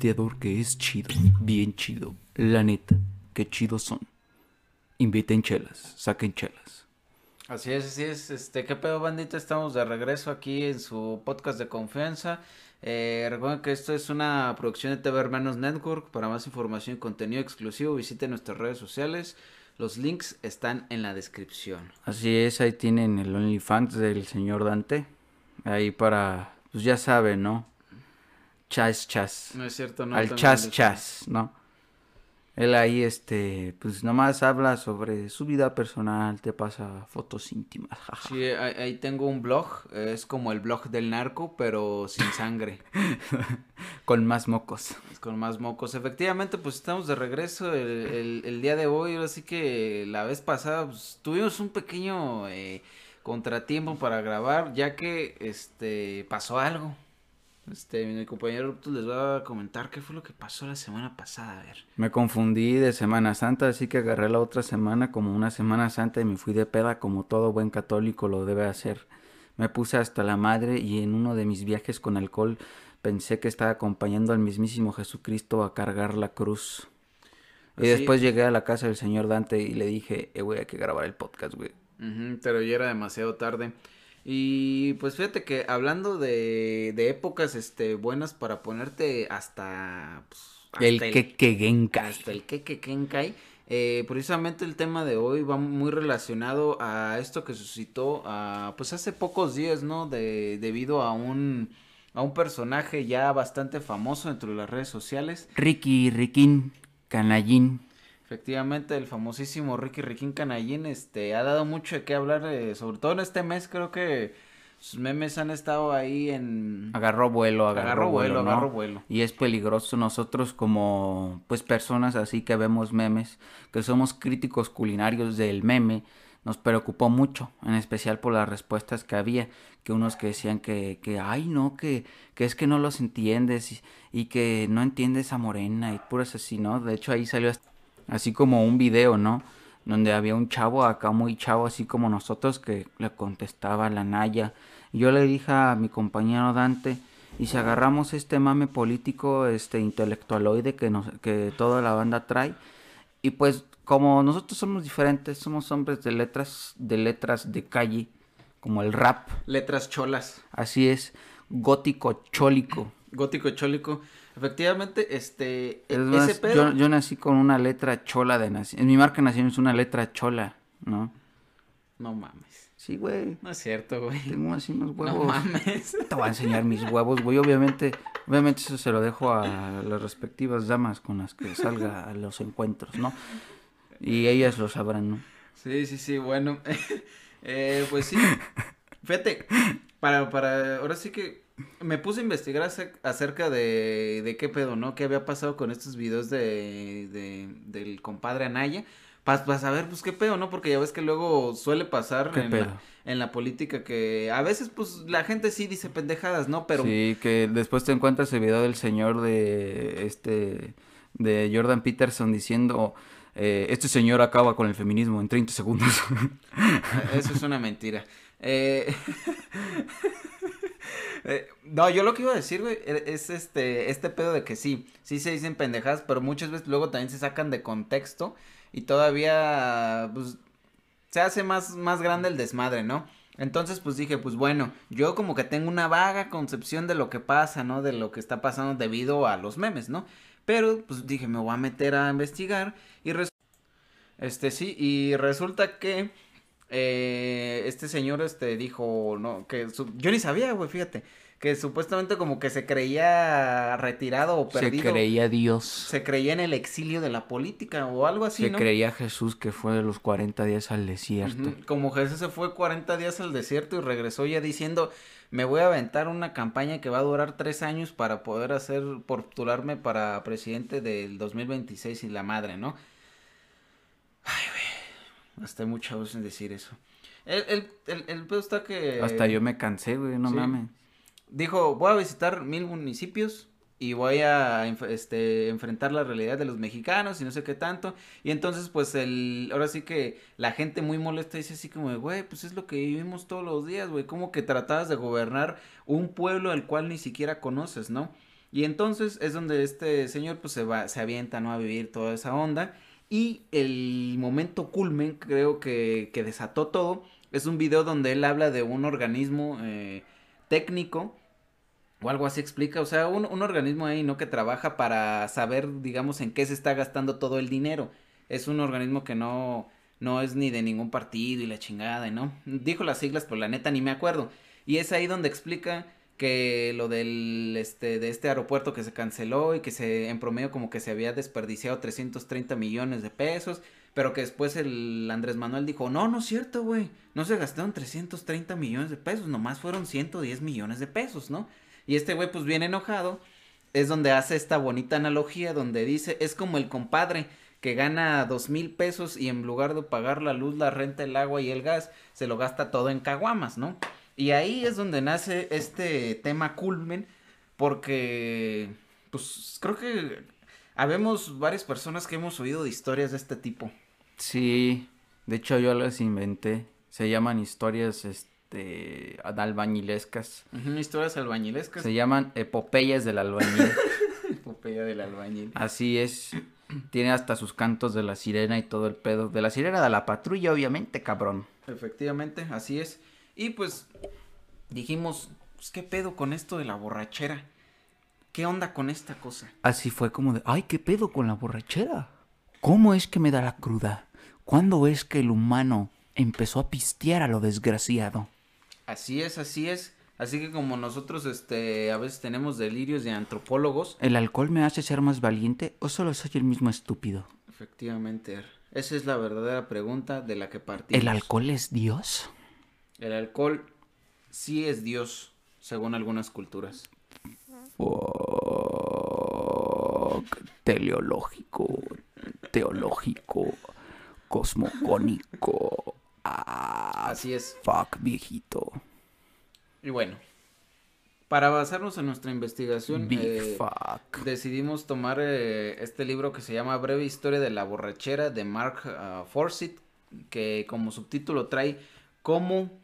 pisteador que es chido, bien chido. La neta, qué chidos son. Inviten chelas, saquen chelas. Así es, así es. Este, ¿qué pedo, bandita? Estamos de regreso aquí en su podcast de confianza. Eh, recuerden que esto es una producción de TV Hermanos Network. Para más información y contenido exclusivo, visiten nuestras redes sociales. Los links están en la descripción. Así es, ahí tienen el OnlyFans del señor Dante. Ahí para, pues ya saben, ¿no? Chas chas. No es cierto, no. Al chas chas, ¿no? Él ahí, este, pues nomás habla sobre su vida personal, te pasa fotos íntimas, jaja. Sí, ahí, tengo un blog. Es como el blog del narco, pero sin sangre. Con más mocos. con más mocos. Efectivamente, pues estamos de regreso el, el- el día de hoy. Ahora sí que la vez pasada pues, tuvimos un pequeño eh, contratiempo para grabar, ya que este pasó algo. Este, mi compañero les va a comentar qué fue lo que pasó la semana pasada. A ver. Me confundí de Semana Santa, así que agarré la otra semana como una Semana Santa y me fui de peda como todo buen católico lo debe hacer. Me puse hasta la madre y en uno de mis viajes con alcohol pensé que estaba acompañando al mismísimo Jesucristo a cargar la cruz. Y después llegué a la casa del señor Dante y le dije, eh, güey, hay que grabar el podcast, güey. Pero ya era demasiado tarde. Y pues fíjate que hablando de, de épocas este buenas para ponerte hasta, pues, hasta El que que genkai. hasta el Keke Kenkai. Eh, precisamente el tema de hoy va muy relacionado a esto que suscitó a, pues hace pocos días, ¿no? De, debido a un, a un personaje ya bastante famoso dentro de las redes sociales. Ricky, Riquín, Canallín. Efectivamente, el famosísimo Ricky Riquín Canallín, este, ha dado mucho de qué hablar, eh, sobre todo en este mes, creo que sus memes han estado ahí en... Agarró vuelo, agarró, Agarró vuelo, vuelo, ¿no? agarró vuelo. Y es peligroso nosotros como pues personas así que vemos memes, que somos críticos culinarios del meme, nos preocupó mucho, en especial por las respuestas que había, que unos que decían que, que ay no, que, que es que no los entiendes y, y que no entiendes a Morena y puras así, ¿no? De hecho ahí salió hasta- así como un video, ¿no? Donde había un chavo acá muy chavo así como nosotros que le contestaba a la Naya. Yo le dije a mi compañero Dante, y si agarramos este mame político, este intelectualoide que nos, que toda la banda trae, y pues como nosotros somos diferentes, somos hombres de letras, de letras de calle, como el rap, Letras cholas. así es, gótico chólico. Gótico chólico. Efectivamente, este, Es e- más, pedo... yo, yo nací con una letra chola de nacimiento. En mi marca de nacimiento es una letra chola, ¿no? No mames. Sí, güey. No es cierto, güey. Tengo así unos No huevos. mames. Te voy a enseñar mis huevos, güey. Obviamente, obviamente eso se lo dejo a las respectivas damas con las que salga a los encuentros, ¿no? Y ellas lo sabrán, ¿no? Sí, sí, sí, bueno. eh, pues sí. Fíjate, para, para, ahora sí que me puse a investigar acer- acerca de, de qué pedo, ¿no? ¿Qué había pasado con estos videos de, de, del compadre Anaya? Para saber, pues, qué pedo, ¿no? Porque ya ves que luego suele pasar ¿Qué en la, en la política que a veces, pues, la gente sí dice pendejadas, ¿no? Pero Sí, que después te encuentras el video del señor de este de Jordan Peterson diciendo eh, este señor acaba con el feminismo en 30 segundos. Eso es una mentira. Eh, no, yo lo que iba a decir, güey, e- es este, este pedo de que sí, sí se dicen pendejadas, pero muchas veces luego también se sacan de contexto y todavía, pues, se hace más, más grande el desmadre, ¿no? Entonces, pues dije, pues bueno, yo como que tengo una vaga concepción de lo que pasa, ¿no? De lo que está pasando debido a los memes, ¿no? Pero, pues dije, me voy a meter a investigar y este sí, y resulta que eh, este señor este dijo, no, que su- yo ni sabía, güey, fíjate, que supuestamente como que se creía retirado o Se perdido. creía Dios. Se creía en el exilio de la política o algo así, Se ¿no? creía Jesús que fue de los 40 días al desierto. Como Jesús se fue 40 días al desierto y regresó ya diciendo, me voy a aventar una campaña que va a durar tres años para poder hacer, postularme para presidente del 2026 y la madre, ¿no? Ay, güey, hasta hay mucha voz en decir eso. El, el, el, el pedo está que... Hasta yo me cansé, güey, no sí. mames. Dijo, voy a visitar mil municipios y voy a este, enfrentar la realidad de los mexicanos y no sé qué tanto. Y entonces, pues, el, ahora sí que la gente muy molesta dice así como, güey, pues es lo que vivimos todos los días, güey. Como que tratabas de gobernar un pueblo al cual ni siquiera conoces, ¿no? Y entonces es donde este señor pues se va, se avienta, ¿no? A vivir toda esa onda. Y el momento culmen, creo que, que desató todo, es un video donde él habla de un organismo eh, técnico o algo así explica, o sea, un, un, organismo ahí, ¿no? Que trabaja para saber, digamos, en qué se está gastando todo el dinero. Es un organismo que no, no es ni de ningún partido y la chingada, ¿no? Dijo las siglas, pero la neta ni me acuerdo. Y es ahí donde explica que lo del este de este aeropuerto que se canceló y que se en promedio como que se había desperdiciado 330 millones de pesos, pero que después el Andrés Manuel dijo, "No, no es cierto, güey. No se gastaron 330 millones de pesos, nomás fueron 110 millones de pesos, ¿no?" Y este güey pues bien enojado es donde hace esta bonita analogía donde dice, "Es como el compadre que gana dos mil pesos y en lugar de pagar la luz, la renta, el agua y el gas, se lo gasta todo en caguamas, ¿no? Y ahí es donde nace este tema culmen, porque, pues, creo que habemos varias personas que hemos oído de historias de este tipo. Sí, de hecho yo las inventé. Se llaman historias, este, albañilescas. Uh -huh, historias albañilescas. Se llaman epopeyas del albañil. Epopeya del albañil. Así es. Tiene hasta sus cantos de la sirena y todo el pedo. De la sirena de la patrulla, obviamente, cabrón. Efectivamente, así es. Y pues dijimos, pues, ¿qué pedo con esto de la borrachera? ¿Qué onda con esta cosa? Así fue como de, ay, ¿qué pedo con la borrachera? ¿Cómo es que me da la cruda? ¿Cuándo es que el humano empezó a pistear a lo desgraciado? Así es, así es. Así que como nosotros este a veces tenemos delirios de antropólogos. ¿El alcohol me hace ser más valiente o solo soy el mismo estúpido? Efectivamente. Esa es la verdadera pregunta de la que partimos. ¿El alcohol es Dios? El alcohol sí es Dios, según algunas culturas. Fuck. Teleológico, teológico, cosmogónico. Ah, Así es. Fuck, viejito. Y bueno, para basarnos en nuestra investigación, eh, decidimos tomar eh, este libro que se llama Breve Historia de la Borrachera de Mark uh, Forsyth, que como subtítulo trae cómo,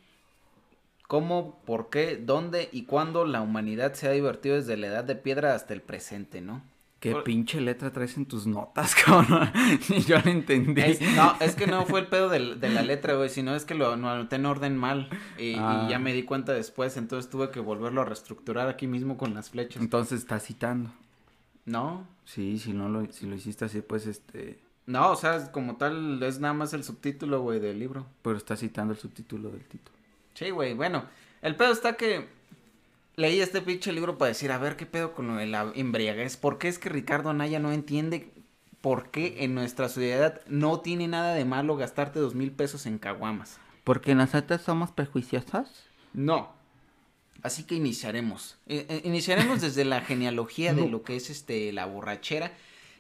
cómo, por qué, dónde y cuándo la humanidad se ha divertido desde la edad de piedra hasta el presente, ¿no? ¿Qué Por- pinche letra traes en tus notas, cabrón? Ni yo lo entendí. Es- no, es que no fue el pedo de, la letra, güey, sino es que lo, lo anoté en orden mal y, y Ah. ya me di cuenta después, entonces tuve que volverlo a reestructurar aquí mismo con las flechas. Entonces estás citando. No, Sí, si no lo, si lo hiciste así, pues este. no, o sea, como tal es nada más el subtítulo, güey, del libro. Pero estás citando el subtítulo del título. Sí, güey, bueno, el pedo está que leí este pinche libro para decir, a ver, ¿qué pedo con lo de la embriaguez? ¿Por qué es que Ricardo Anaya no entiende por qué en nuestra sociedad no tiene nada de malo gastarte dos mil pesos en caguamas? Porque nosotros somos prejuiciosos. No. Así que iniciaremos. Eh, eh, iniciaremos desde la genealogía de lo que es este la borrachera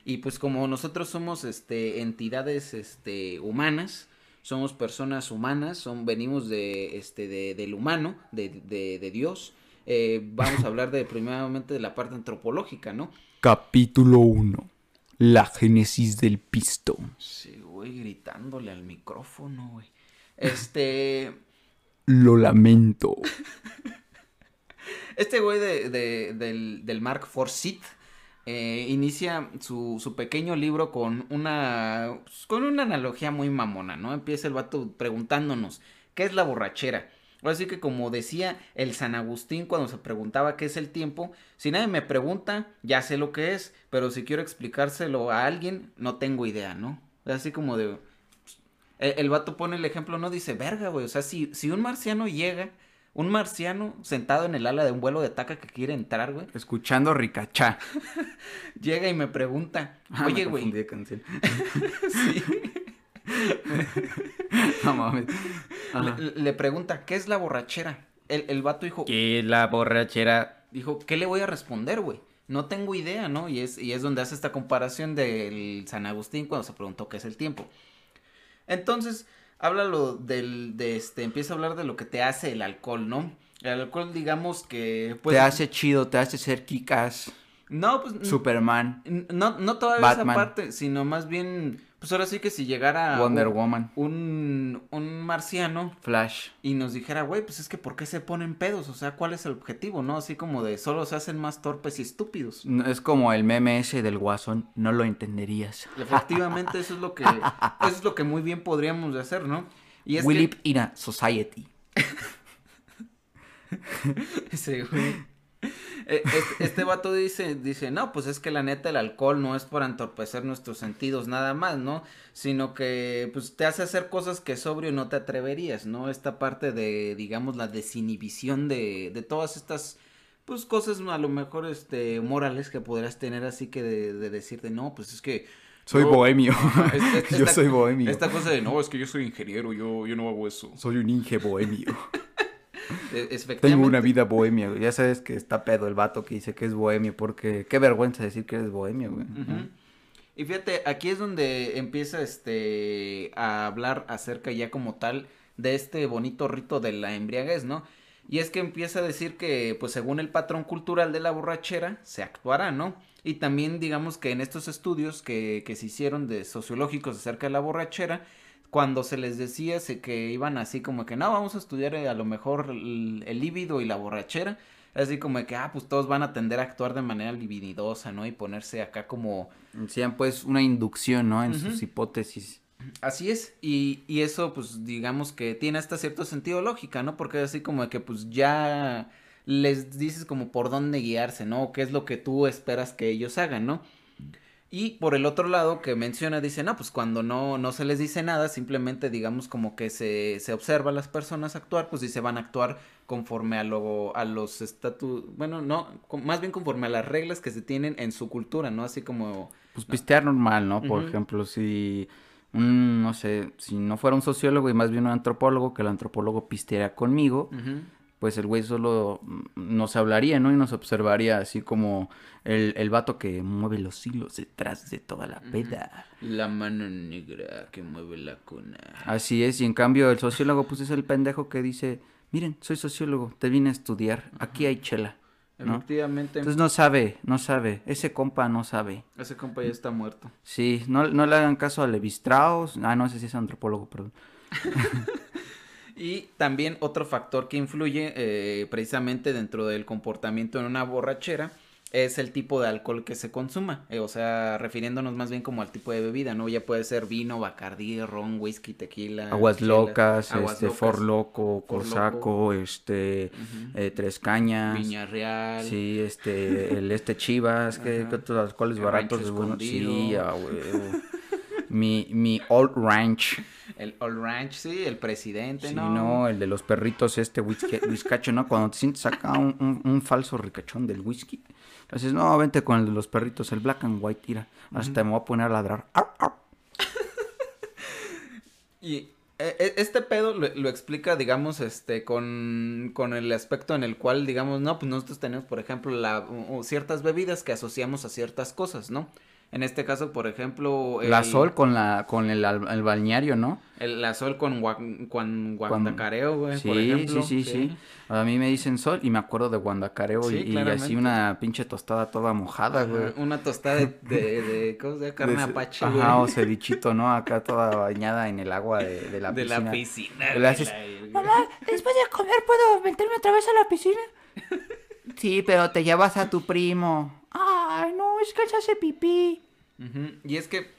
y pues como nosotros somos este entidades este humanas, somos personas humanas, son venimos de este de, del humano, de, de, de Dios. eh, vamos a hablar de primeramente de la parte antropológica, ¿no? Capítulo 1. La génesis del pisto. Sí, güey, gritándole al micrófono, güey. Este, Lo lamento. Este güey de, de- del, del Mark Forsyth eh, inicia su, su pequeño libro con una, pues, con una analogía muy mamona, ¿no? Empieza el vato preguntándonos, ¿qué es la borrachera? Así que como decía el San Agustín cuando se preguntaba qué es el tiempo, si nadie me pregunta, ya sé lo que es, pero si quiero explicárselo a alguien, no tengo idea, ¿no? Así como de... El, el vato pone el ejemplo, no dice, verga, güey, o sea, si, si un marciano llega, un marciano sentado en el ala de un vuelo de taca que quiere entrar, güey, Escuchando Ricachá. llega y me pregunta, Ah, oye, güey, sí, No mames. Le, le pregunta, ¿qué es la borrachera? El, el vato dijo, Que la borrachera. dijo, ¿qué le voy a responder, güey? No tengo idea, ¿no? Y es, y es donde hace esta comparación del San Agustín cuando se preguntó qué es el tiempo. Entonces, háblalo del, de este, empieza a hablar de lo que te hace el alcohol, ¿no? El alcohol, digamos que, pues, te hace chido, te hace ser kikas. No, pues. Superman. No, no todavía esa parte, sino más bien. Pues ahora sí que si llegara. Wonder Woman. Un, un marciano. Flash. Y nos dijera, güey, pues es que ¿por qué se ponen pedos? O sea, ¿cuál es el objetivo, no? Así como de solo se hacen más torpes y estúpidos. Es como el meme ese del guasón, no lo entenderías. Efectivamente, eso es lo que. eso es lo que muy bien podríamos hacer, ¿no? Y es We live in a society. sí, güey. Eh, este, este, vato dice, dice, no, pues es que la neta el alcohol no es para entorpecer nuestros sentidos nada más, ¿no? Sino que pues te hace hacer cosas que sobrio no te atreverías, ¿no? Esta parte de, digamos, la desinhibición de, de todas estas, pues cosas a lo mejor, este, morales que podrás tener así que de, de decirte, no, pues es que... Soy bohemio. yo soy bohemio. Esta cosa de, no, es que yo soy ingeniero, yo, yo no hago eso. Soy un inge bohemio. E, Tengo una vida bohemia, Ya sabes que está pedo el vato que dice que es bohemio, porque qué vergüenza decir que eres bohemio, güey. Y fíjate, aquí es donde empieza este a hablar acerca ya como tal de este bonito rito de la embriaguez, ¿no? Y es que empieza a decir que, pues según el patrón cultural de la borrachera, se actuará, ¿no? Y también digamos que en estos estudios que, que se hicieron de sociológicos acerca de la borrachera, cuando se les decía que iban así como que no, vamos a estudiar eh, a lo mejor el, líbido y la borrachera, así como que, ah, pues todos van a tender a actuar de manera libididosa, ¿no? Y ponerse acá como... Decían pues una inducción, ¿no? En sus hipótesis. Así es, y, y eso pues digamos que tiene hasta cierto sentido lógica, ¿no? Porque así como que pues ya les dices como por dónde guiarse, ¿no? ¿Qué es lo que tú esperas que ellos hagan, ¿no? Y por el otro lado que menciona, dice, no, pues cuando no, no se les dice nada, simplemente digamos como que se, se observa a las personas actuar, pues se van a actuar conforme a, lo, a los estatus, bueno, no, más bien conforme a las reglas que se tienen en su cultura, ¿no? Así como... Pues pistear normal, ¿no? Por ejemplo, si, no sé, si no fuera un sociólogo y más bien un antropólogo, que el antropólogo pisteara conmigo, pues el güey solo nos hablaría, ¿no? Y nos observaría así como el, el vato que mueve los hilos detrás de toda la peda. La mano negra que mueve la cuna. Así es, y en cambio el sociólogo pues es el pendejo que dice, miren, soy sociólogo, te vine a estudiar, aquí hay chela. ¿no? Efectivamente. Entonces no sabe, no sabe, ese compa no sabe. Ese compa ya está muerto. Sí, no, no le hagan caso a Levi Strauss, ah, no sé si es antropólogo, perdón. Y también otro factor que influye eh, precisamente dentro del comportamiento en una borrachera es el tipo de alcohol que se consuma, eh, o sea, refiriéndonos más bien como al tipo de bebida, ¿no? Ya puede ser vino, bacardí, ron, whisky, tequila. Aguas locas, este, for loco, cosaco, este, eh, tres cañas. Viña Real. Sí, este, el este Chivas, que, otros alcoholes baratos bueno. Sí, mi, mi Old Ranch. El Old Ranch, sí, el presidente, ¿no? Sí, no, el de los perritos, este whisky, whiskacho, ¿no? Cuando te sientes acá un, un, falso ricachón del whisky, dices, no, vente con el de los perritos, el black and white, tira. Hasta me voy a poner a ladrar. y e, e, este pedo lo, explica, digamos, este, con, con, el aspecto en el cual, digamos, no, pues nosotros tenemos, por ejemplo, la, ciertas bebidas que asociamos a ciertas cosas, ¿no? En este caso, por ejemplo... la sol con la con el, el balneario, ¿no? El, la sol con, con Guandacareo, güey, sí, por ejemplo. Sí, sí, sí, A mí me dicen sol y me acuerdo de Guandacareo y, así una pinche tostada toda mojada, güey. Una tostada de, de, ¿cómo se llama? Carne apache, Ajá, o cevichito, ¿no? Acá toda bañada en el agua de, de la piscina. De la piscina. Mamá, después de comer, ¿puedo meterme otra vez a la piscina? sí, pero te llevas a tu primo. Ay, no, es que él se hace pipí. Y es que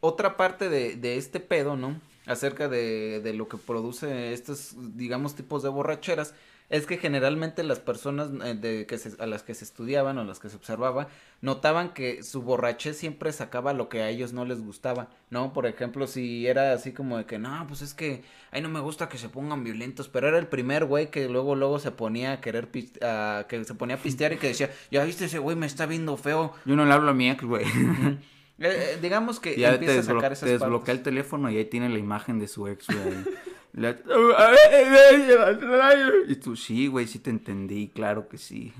otra parte de, de este pedo, ¿no? Acerca de, de, lo que produce estos, digamos, tipos de borracheras, es que generalmente las personas eh, de que a las que se estudiaban o las que se observaba notaban que su borrachez siempre sacaba lo que a ellos no les gustaba, ¿no? Por ejemplo, si era así como de que, no, pues es que, ay, no me gusta que se pongan violentos, pero era el primer güey que luego, luego se ponía a querer, que se ponía a pistear y que decía, ya viste ese güey me está viendo feo. Yo no le hablo a mi ex, güey. Eh, eh, digamos que ya empieza a sacar esas desbloquea el teléfono y ahí tiene la imagen de su ex, güey. y tú, sí, güey, sí te entendí, claro que sí.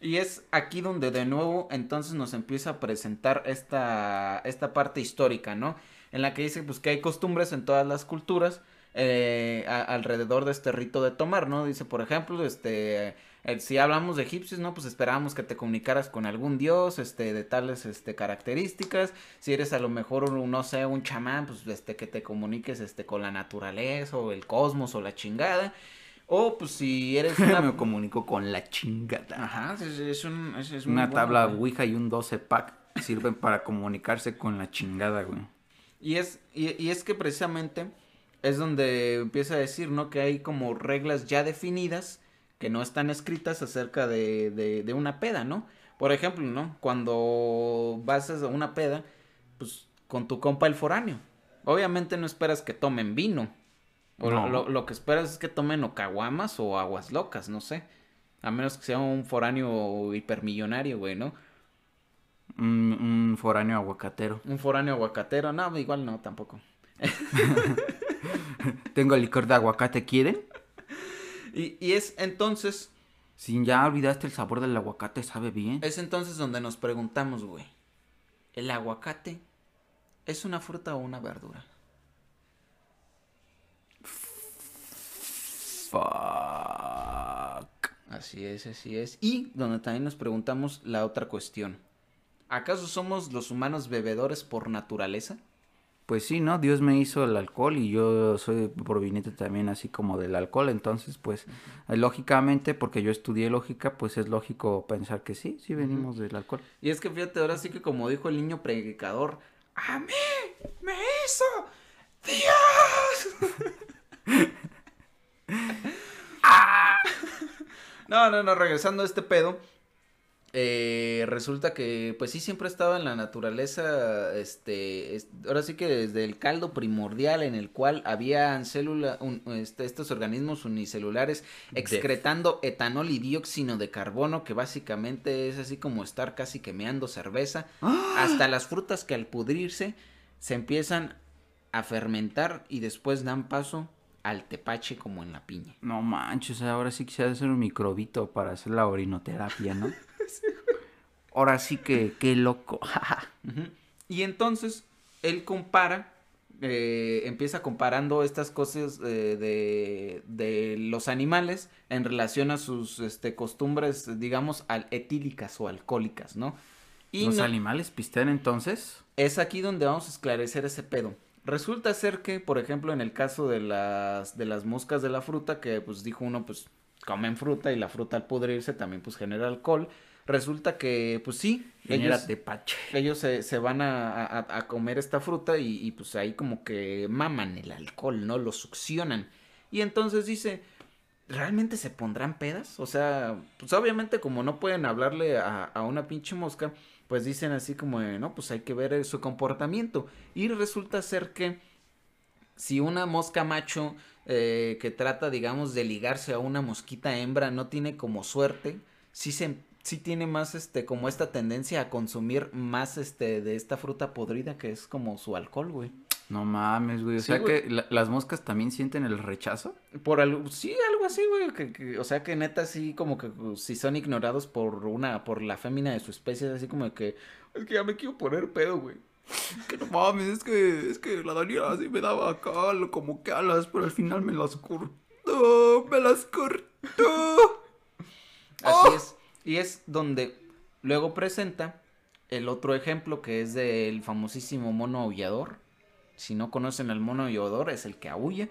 Y es aquí donde de nuevo entonces nos empieza a presentar esta, esta parte histórica, ¿no? En la que dice pues que hay costumbres en todas las culturas eh, alrededor de este rito de tomar, ¿no? Dice, por ejemplo, este Eh, si hablamos de egipcios, ¿no? Pues esperábamos que te comunicaras con algún dios, este, de tales, este, características. Si eres a lo mejor, un, no sé, un chamán, pues, este, que te comuniques, este, con la naturaleza o el cosmos o la chingada. O, pues, si eres una... Me comunico con la chingada. Ajá, es, es un... Es, Una bueno, tabla güey. Ouija y un 12 pack sirven para comunicarse con la chingada, güey. Y es, y, y es que precisamente es donde empieza a decir, ¿no? Que hay como reglas ya definidas que no están escritas acerca de, de, de una peda, ¿no? Por ejemplo, ¿no? Cuando vas a una peda, pues con tu compa el foráneo. Obviamente no esperas que tomen vino. O No. lo, lo que esperas es que tomen o caguamas o aguas locas, no sé. A menos que sea un foráneo hipermillonario, güey, ¿no? Un, un foráneo aguacatero. Un foráneo aguacatero, no, igual no, tampoco. Tengo licor de aguacate, ¿quieren? Y, y es entonces Si ya olvidaste el sabor del aguacate, sabe bien. Es entonces donde nos preguntamos, güey. ¿El aguacate es una fruta o una verdura? Fuck. Así es, así es. Y donde también nos preguntamos la otra cuestión. ¿Acaso somos los humanos bebedores por naturaleza? Pues sí, ¿no? Dios me hizo el alcohol y yo soy proveniente también así como del alcohol, entonces pues eh, lógicamente, porque yo estudié lógica, pues es lógico pensar que sí, sí venimos del alcohol. Y es que fíjate, ahora sí que como dijo el niño predicador, ¡A mí me hizo Dios! Ah. No, no, no, regresando a este pedo, eh, resulta que pues sí siempre estaba en la naturaleza, este, es- ahora sí que desde el caldo primordial en el cual habían célula, un- este, estos organismos unicelulares excretando etanol y dióxido de carbono, que básicamente es así como estar casi quemeando cerveza, hasta las frutas que al pudrirse se empiezan a fermentar y después dan paso al tepache como en la piña. No manches, ahora sí quisiera hacer un microbito para hacer la orinoterapia, ¿no? Ahora sí que, qué loco. Y entonces él compara, eh, empieza comparando estas cosas eh, de, de los animales en relación a sus este, costumbres, digamos, al- etílicas o alcohólicas, ¿no? Y ¿Los no- animales pistean entonces? es aquí donde vamos a esclarecer ese pedo. Resulta ser que, por ejemplo, en el caso de las, de las moscas de la fruta, que pues dijo uno, pues comen fruta y la fruta al pudrirse también pues genera alcohol. Resulta que, pues sí, ellos, tepache. ellos se, se van a, a- a comer esta fruta y, y, pues ahí como que maman el alcohol, ¿no? Lo succionan. Y entonces dice, ¿realmente se pondrán pedas? O sea, pues obviamente como no pueden hablarle a, a una pinche mosca, pues dicen así como, no, pues hay que ver eh, su comportamiento. Y resulta ser que si una mosca macho eh, que trata, digamos, de ligarse a una mosquita hembra no tiene como suerte, sí se sí tiene más este como esta tendencia a consumir más este de esta fruta podrida que es como su alcohol, güey. No mames, güey. O Sí, sea güey. que la- las moscas también sienten el rechazo. Por algo, sí, algo así, güey, que, que- o sea que neta sí como que uh, si son ignorados por una por la fémina de su especie, es así como que es que ya me quiero poner pedo, güey. Que no mames, es que, es que la Daniela así me daba acá como que alas, pero al final me las cortó, me las cortó. Así es. Y es donde luego presenta el otro ejemplo que es del famosísimo mono aullador. Si no conocen al mono aullador, es el que aúlla.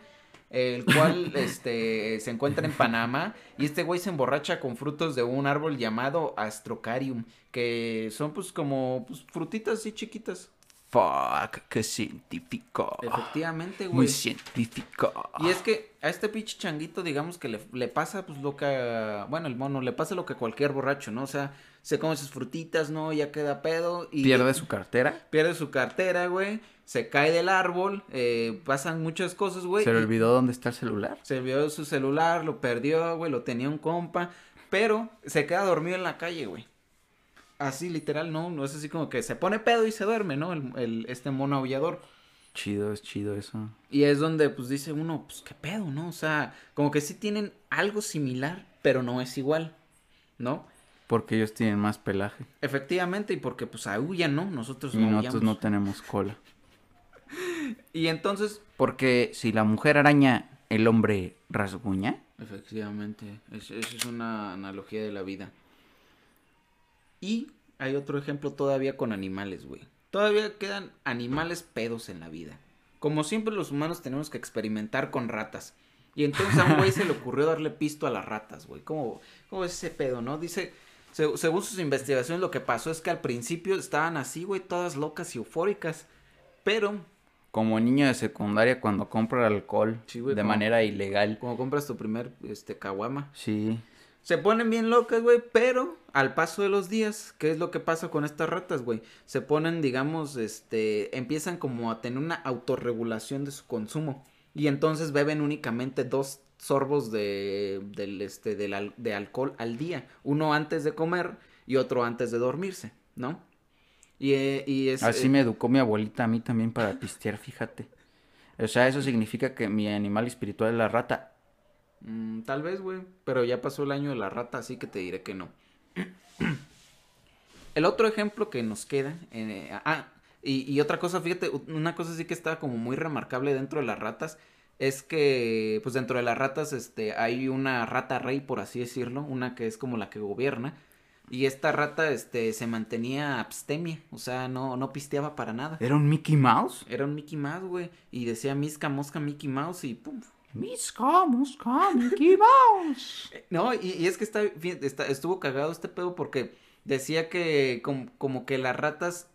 El cual este, se encuentra en Panamá. Y este güey se emborracha con frutos de un árbol llamado Astrocarium. Que son pues como pues, frutitas así chiquitas. Fuck, qué científico. Efectivamente, Muy güey. científico. Y es que a este pinche changuito, digamos que le, le pasa, pues lo que. a- Bueno, el mono, le pasa lo que a cualquier borracho, ¿no? O sea, se come sus frutitas, ¿no? Ya queda pedo. Y Pierde su cartera. pierde su cartera, güey. Se cae del árbol. eh, pasan muchas cosas, güey. Se le olvidó dónde está el celular. Se olvidó su celular, lo perdió, güey. Lo tenía un compa. Pero se queda dormido en la calle, güey. Así, literal, ¿no? No es así como que se pone pedo y se duerme, ¿no? El, el- este mono aullador. Chido, es chido eso. Y es donde pues dice uno, pues qué pedo, ¿no? O sea, como que sí tienen algo similar, pero no es igual, ¿no? Porque ellos tienen más pelaje. Efectivamente, y porque pues aullan, ¿no? Nosotros Y no nosotros no tenemos cola. Y entonces, Porque si la mujer araña, el hombre rasguña. Efectivamente, es- eso es una analogía de la vida. Y hay otro ejemplo todavía con animales, güey. Todavía quedan animales pedos en la vida. Como siempre los humanos tenemos que experimentar con ratas. Y entonces a un güey se le ocurrió darle pisto a las ratas, güey. ¿Cómo, ¿Cómo es ese pedo, no? Dice, se- según sus investigaciones lo que pasó es que al principio estaban así, güey, todas locas y eufóricas. Pero Como niño de secundaria cuando compra alcohol Sí, güey, de como- manera ilegal. como compras tu primer, este, caguama, Sí. Se ponen bien locas, güey, pero al paso de los días, ¿qué es lo que pasa con estas ratas, güey? Se ponen, digamos, este, empiezan como a tener una autorregulación de su consumo y entonces beben únicamente dos sorbos de, del, este, del de alcohol al día, uno antes de comer y otro antes de dormirse, ¿no? Y, eh, y es... Así eh, me educó mi abuelita a mí también para pistear, fíjate. O sea, eso significa que mi animal espiritual es la rata. Mm, tal vez, güey. Pero ya pasó el año de la rata, así que te diré que no. el otro ejemplo que nos queda. eh, ah, y, y otra cosa, fíjate, una cosa sí que está como muy remarcable dentro de las ratas. Es que, pues dentro de las ratas, este, hay una rata rey, por así decirlo. Una que es como la que gobierna. Y esta rata, este, se mantenía abstemia. O sea, no, no pisteaba para nada. ¿Era un Mickey Mouse? Era un Mickey Mouse, güey. Y decía misca, mosca, Mickey Mouse y pum, Misca, mosca, Mickey Mouse. No, y, y es que está, está- estuvo cagado este pedo porque decía que com- como que las ratas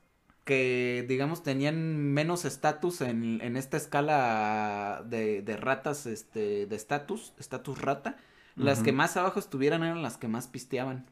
que digamos tenían menos estatus en, en esta escala de, de ratas este de estatus, estatus rata, las que más abajo estuvieran eran las que más pisteaban.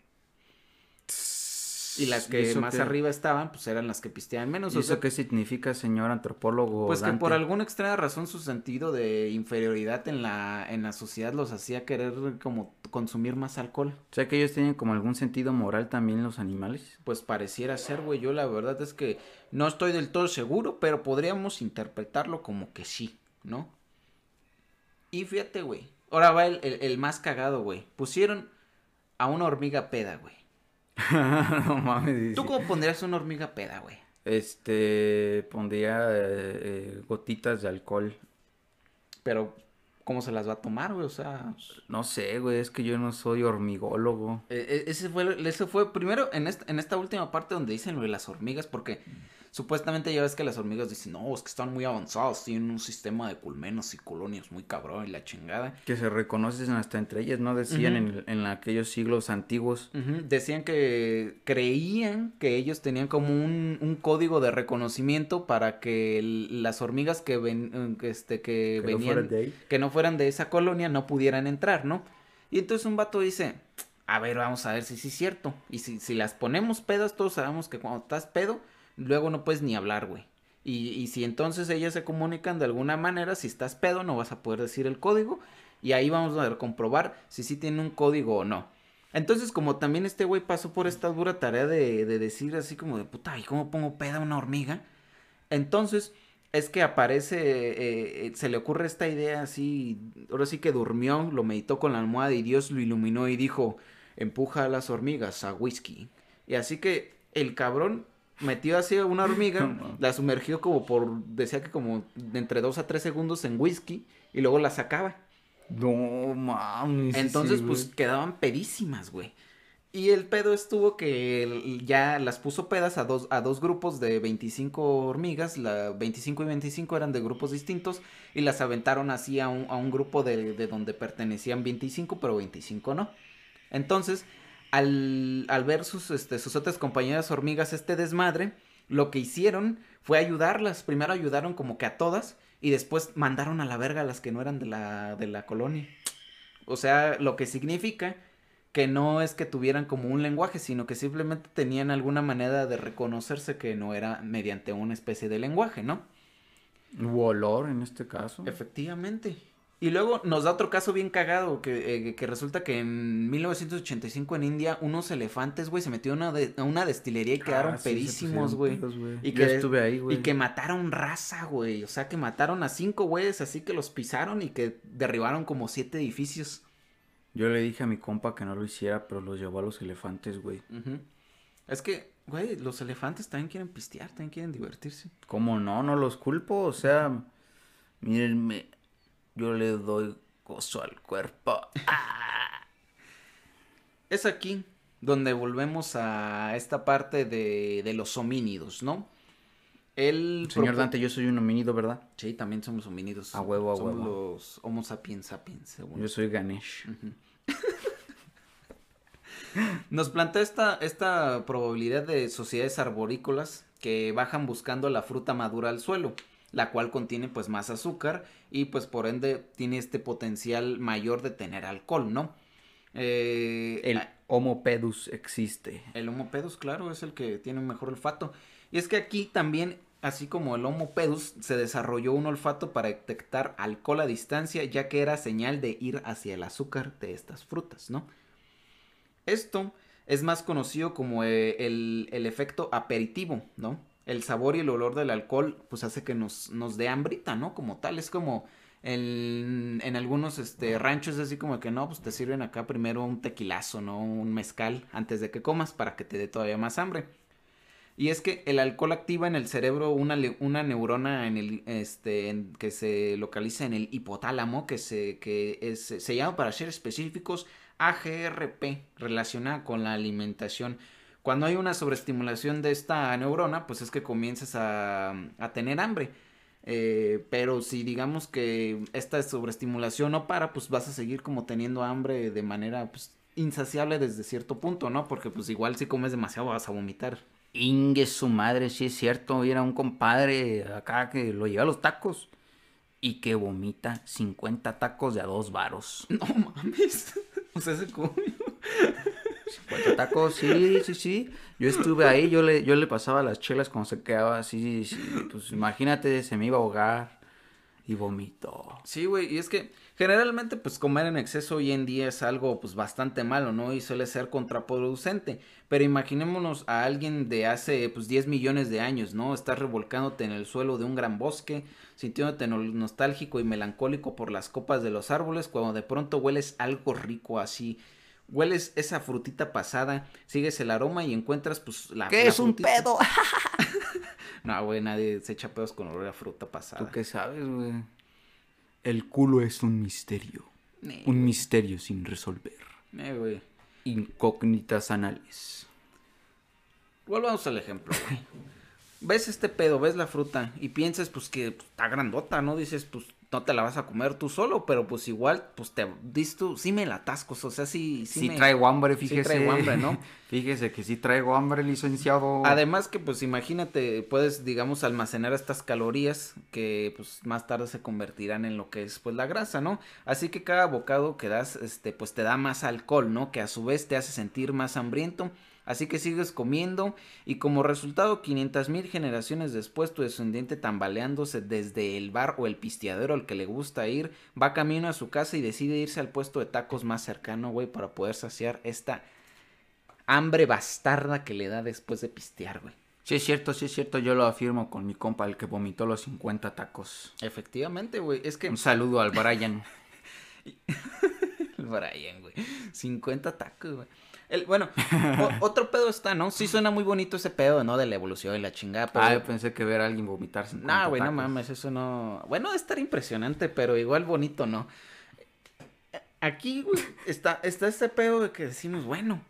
Y las que más arriba estaban, pues eran las que pisteaban menos. ¿Y O eso sea, qué significa, señor antropólogo? pues que por alguna extraña razón su sentido de inferioridad en la, en la sociedad los hacía querer como consumir más alcohol. O sea, que ellos tienen como algún sentido moral también los animales. Pues pareciera ser, güey. Yo la verdad es que no estoy del todo seguro, pero podríamos interpretarlo como que sí, ¿no? Y fíjate, güey. Ahora va el, el- el más cagado, güey. Pusieron a una hormiga peda, güey. no mames. ¿Tú cómo pondrías una hormiga peda, güey? Este, pondría eh, gotitas de alcohol. Pero, ¿cómo se las va a tomar, güey? O sea... No sé, güey, es que yo no soy hormigólogo. eh, eh, ese fue, ese fue primero en esta, en esta última parte donde dicen lo de las hormigas, porque supuestamente ya ves que las hormigas dicen, no, es que están muy avanzadas, tienen un sistema de culmenos y colonias muy cabrón y la chingada. Que se reconocen hasta entre ellas, ¿no? Decían en, en aquellos siglos antiguos. Decían que creían que ellos tenían como un, un código de reconocimiento para que el- las hormigas que, ven, este, que, venían, que no fueran de esa colonia no pudieran entrar, ¿no? Y entonces un vato dice, a ver, vamos a ver si sí es cierto. Y si, si las ponemos pedas, todos sabemos que cuando estás pedo, luego no puedes ni hablar, güey. Y, y si entonces ellas se comunican de alguna manera, si estás pedo, no vas a poder decir el código. Y ahí vamos a comprobar si sí tiene un código o no. Entonces, como también este güey pasó por esta dura tarea de, de decir así como de puta, ¿y cómo pongo peda a una hormiga? Entonces, es que aparece, eh, eh, se le ocurre esta idea así, ahora sí que durmió, lo meditó con la almohada y Dios lo iluminó y dijo, empuja a las hormigas a whisky. Y así que el cabrón metió así a una hormiga, No la sumergió como por, decía que como de entre dos a tres segundos en whisky y luego la sacaba. No mames. Entonces, sí, pues güey. quedaban pedísimas, güey. Y el pedo estuvo que ya las puso pedas a dos, a dos grupos de 25 hormigas, la 25 y 25 eran de grupos distintos, y las aventaron así a un, a un grupo de, de donde pertenecían 25, pero 25 no. Entonces, al, al ver sus, este, sus otras compañeras hormigas este desmadre, lo que hicieron fue ayudarlas. Primero ayudaron como que a todas, y después mandaron a la verga a las que no eran de la, de la colonia. O sea, lo que significa que no es que tuvieran como un lenguaje, sino que simplemente tenían alguna manera de reconocerse que no era mediante una especie de lenguaje, ¿no? Hubo olor en este caso. Efectivamente. Y luego nos da otro caso bien cagado, que, eh, que resulta que en 1985 en India unos elefantes, güey, se metieron a, una de- a una destilería y quedaron Ah, sí, se pedísimos, güey. Y que- estuve ahí, güey. Y que mataron raza, güey. O sea, que mataron a cinco güeyes así que los pisaron y que derribaron como siete edificios. Yo le dije a mi compa que no lo hiciera, pero los llevó a los elefantes, güey. Es que, güey, los elefantes también quieren pistear, también quieren divertirse. ¿Cómo no? No los culpo. O sea, miren, me- yo le doy acoso al cuerpo. Es aquí donde volvemos a esta parte de, de los homínidos, ¿no? El Señor Dante, yo soy un homínido, ¿verdad? Sí, también somos homínidos. A huevo, a somos huevo. los Homo sapiens sapiens, según. Yo soy Ganesh. Nos plantea esta, esta probabilidad de sociedades arborícolas que bajan buscando la fruta madura al suelo, la cual contiene pues más azúcar y pues por ende tiene este potencial mayor de tener alcohol, ¿no? Eh, El Homo pedus existe. el Homo pedus, claro, es el que tiene un mejor olfato. Y es que aquí también, así como el Homo pedus, se desarrolló un olfato para detectar alcohol a distancia, ya que era señal de ir hacia el azúcar de estas frutas, ¿no? Esto es más conocido como eh, el, el efecto aperitivo, ¿no? El sabor y el olor del alcohol, pues hace que nos, nos dé hambrita, ¿no? Como tal, es como en, algunos este, ranchos es así como que no, pues te sirven acá primero un tequilazo, ¿no? Un mezcal antes de que comas para que te dé todavía más hambre. Y es que el alcohol activa en el cerebro una, una neurona en el, este, que se localiza en el hipotálamo, que, se, que es, se llama para ser específicos AGRP, relacionada con la alimentación. Cuando hay una sobreestimulación de esta neurona, pues es que comienzas a, a tener hambre. Eh, pero si digamos que esta sobreestimulación no para, pues vas a seguir como teniendo hambre de manera pues, insaciable desde cierto punto, ¿no? Porque pues igual si comes demasiado vas a vomitar. Ingue su madre, sí es cierto. Era un compadre acá que lo lleva a los tacos y que vomita 50 tacos de a dos varos. No mames. O sea, se comió. 50 tacos, sí, sí, sí. Yo estuve ahí, yo le, yo le pasaba las chelas cuando se quedaba así, sí, pues imagínate, se me iba a ahogar y vomitó. Sí, güey, y es que generalmente pues comer en exceso hoy en día es algo pues bastante malo, ¿no? Y suele ser contraproducente. Pero imaginémonos a alguien de hace pues 10 millones de años, ¿no? Estás revolcándote en el suelo de un gran bosque, sintiéndote no- nostálgico y melancólico por las copas de los árboles, cuando de pronto hueles algo rico así. Hueles esa frutita pasada, sigues el aroma y encuentras pues la... ¿Qué la es un pedo? No, güey, nadie se echa pedos con olor a fruta pasada. ¿Tú qué sabes, güey? El culo es un misterio. Nee, Un misterio sin resolver. nee, güey. Incógnitas anales. Volvamos al ejemplo, güey. Ves este pedo, ves la fruta y piensas pues que pues, está grandota, ¿no? Dices, pues no te la vas a comer tú solo, pero pues igual, pues te dices tú, sí me la atascos, o sea, sí, sí, Sí, me- traigo hambre, sí fíjese. traigo hambre, ¿no? Fíjese que sí traigo hambre, licenciado. Además que pues imagínate, puedes digamos almacenar estas calorías que pues más tarde se convertirán en lo que es pues la grasa, ¿no? Así que cada bocado que das este pues te da más alcohol, ¿no? Que a su vez te hace sentir más hambriento. Así que sigues comiendo y como resultado 500 mil generaciones después tu descendiente tambaleándose desde el bar o el pisteadero al que le gusta ir, va camino a su casa y decide irse al puesto de tacos más cercano, güey, para poder saciar esta hambre bastarda que le da después de pistear, güey. Sí es cierto, sí es cierto, yo lo afirmo con mi compa, el que vomitó los 50 tacos. Efectivamente, güey. Es que. Un saludo al Brian. El Brian, güey. 50 tacos, güey. El, bueno, o- otro pedo está, ¿no? Sí suena muy bonito ese pedo, ¿no? De la evolución y la chingada, pero... Ah, yo pensé que ver a alguien vomitar 50 No, güey, no mames, eso no... Bueno, debe estar impresionante, pero igual bonito, ¿no? Aquí, güey, está, está este pedo de que decimos, bueno,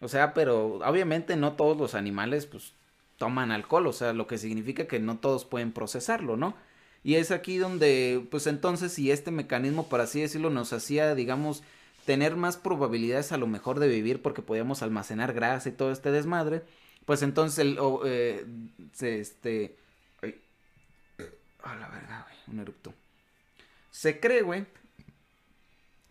o sea, pero obviamente no todos los animales, pues, toman alcohol, o sea, lo que significa que no todos pueden procesarlo, ¿no? Y es aquí donde, pues entonces, si este mecanismo, por así decirlo, nos hacía, digamos, tener más probabilidades a lo mejor de vivir porque podíamos almacenar grasa y todo este desmadre, pues entonces el, o, eh, se, este, ay, la verga, güey, un erupto. Se cree, güey,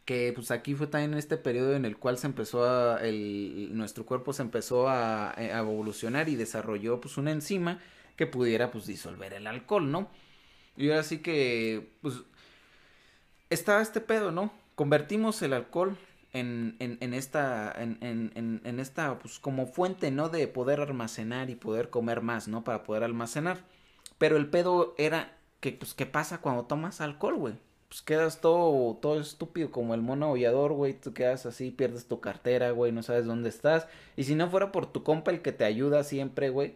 que pues aquí fue también este periodo en el cual se empezó a, el, nuestro cuerpo se empezó a, a evolucionar y desarrolló pues una enzima que pudiera pues disolver el alcohol, ¿no? Y ahora sí que, pues, estaba este pedo, ¿no? Convertimos el alcohol en, en, en esta, en, en, esta, pues, como fuente, ¿no? De poder almacenar y poder comer más, ¿no? Para poder almacenar. Pero el pedo era que, pues, ¿qué pasa cuando tomas alcohol, güey? Pues quedas todo, todo estúpido como el mono aullador, güey. Tú quedas así, pierdes tu cartera, güey, no sabes dónde estás. Y si no fuera por tu compa el que te ayuda siempre, güey,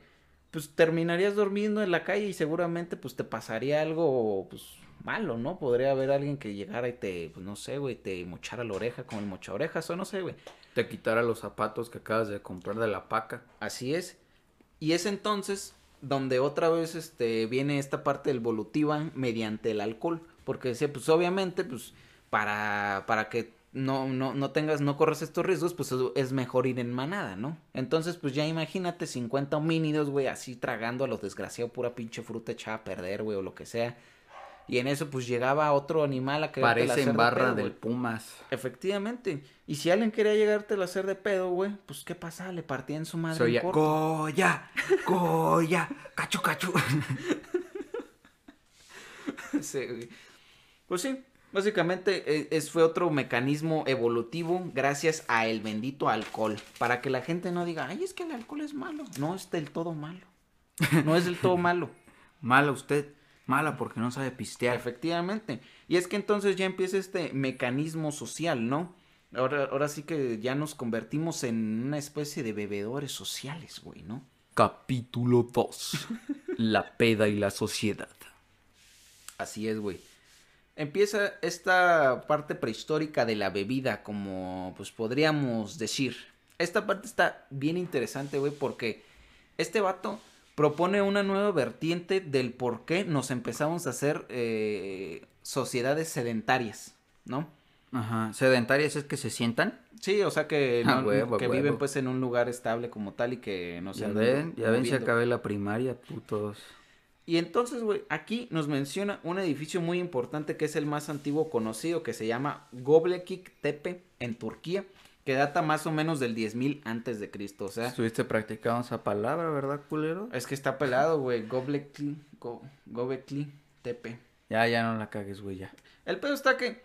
pues terminarías durmiendo en la calle y seguramente pues te pasaría algo, pues, malo, ¿no? Podría haber alguien que llegara y te, pues no sé, güey, te mochara la oreja con el mocha orejas o no sé, güey. Te quitara los zapatos que acabas de comprar de la paca. Así es. Y es entonces donde otra vez este viene esta parte evolutiva mediante el alcohol, porque decía, pues obviamente, pues para para que no, no, no tengas, no corres estos riesgos, pues es mejor ir en manada, ¿no? Entonces, pues ya imagínate 50 homínidos, güey, así tragando a los desgraciados pura pinche fruta echada a perder, güey, o lo que sea. Y en eso, pues llegaba otro animal a quererte Parece en de barra pedo, del. Pumas. Efectivamente. Y si alguien quería llegarte a hacer de pedo, güey, pues ¿qué pasa? Le partían su madre en corto. Goya, Goya, cachu, cachu. Sí, güey. Pues sí, básicamente eh, es, fue otro mecanismo evolutivo gracias a el bendito alcohol. Para que la gente no diga, ay, es que el alcohol es malo. No es del todo malo. No es del todo malo. Mala usted, mala porque no sabe pistear. Efectivamente. Y es que entonces ya empieza este mecanismo social, ¿no? Ahora, ahora sí que ya nos convertimos en una especie de bebedores sociales, güey, ¿no? Capítulo 2. La peda y la sociedad. Así es, güey. Empieza esta parte prehistórica de la bebida, como pues podríamos decir. Esta parte está bien interesante, güey, porque este vato propone una nueva vertiente del por qué nos empezamos a hacer eh, sociedades sedentarias, ¿no? Ajá. ¿Sedentarias es que se sientan? Sí, o sea que, Ah, no- huevo, que huevo. viven pues en un lugar estable como tal y que no se Ya ven, ya ven si moviendo. acabé la primaria, putos. Y entonces, güey, aquí nos menciona un edificio muy importante que es el más antiguo conocido, que se llama Göbekli Tepe en Turquía, que data más o menos del 10.000 antes de Cristo. O sea, Estuviste practicando esa palabra, ¿verdad, culero? es que está pelado, güey, Göbekli, Go- Göbekli Tepe. Ya, ya no la cagues, güey, ya. El pedo está que,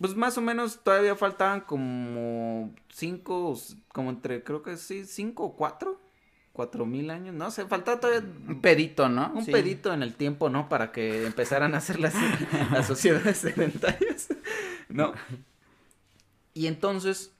pues más o menos todavía faltaban como cinco, como entre, creo que sí, cinco o cuatro, cuatro mil años, no sé, faltaba todavía Un pedito, ¿no? un Sí. pedito en el tiempo, ¿no? Para que empezaran a hacer las, las sociedades sedentarias, ¿no? Y entonces,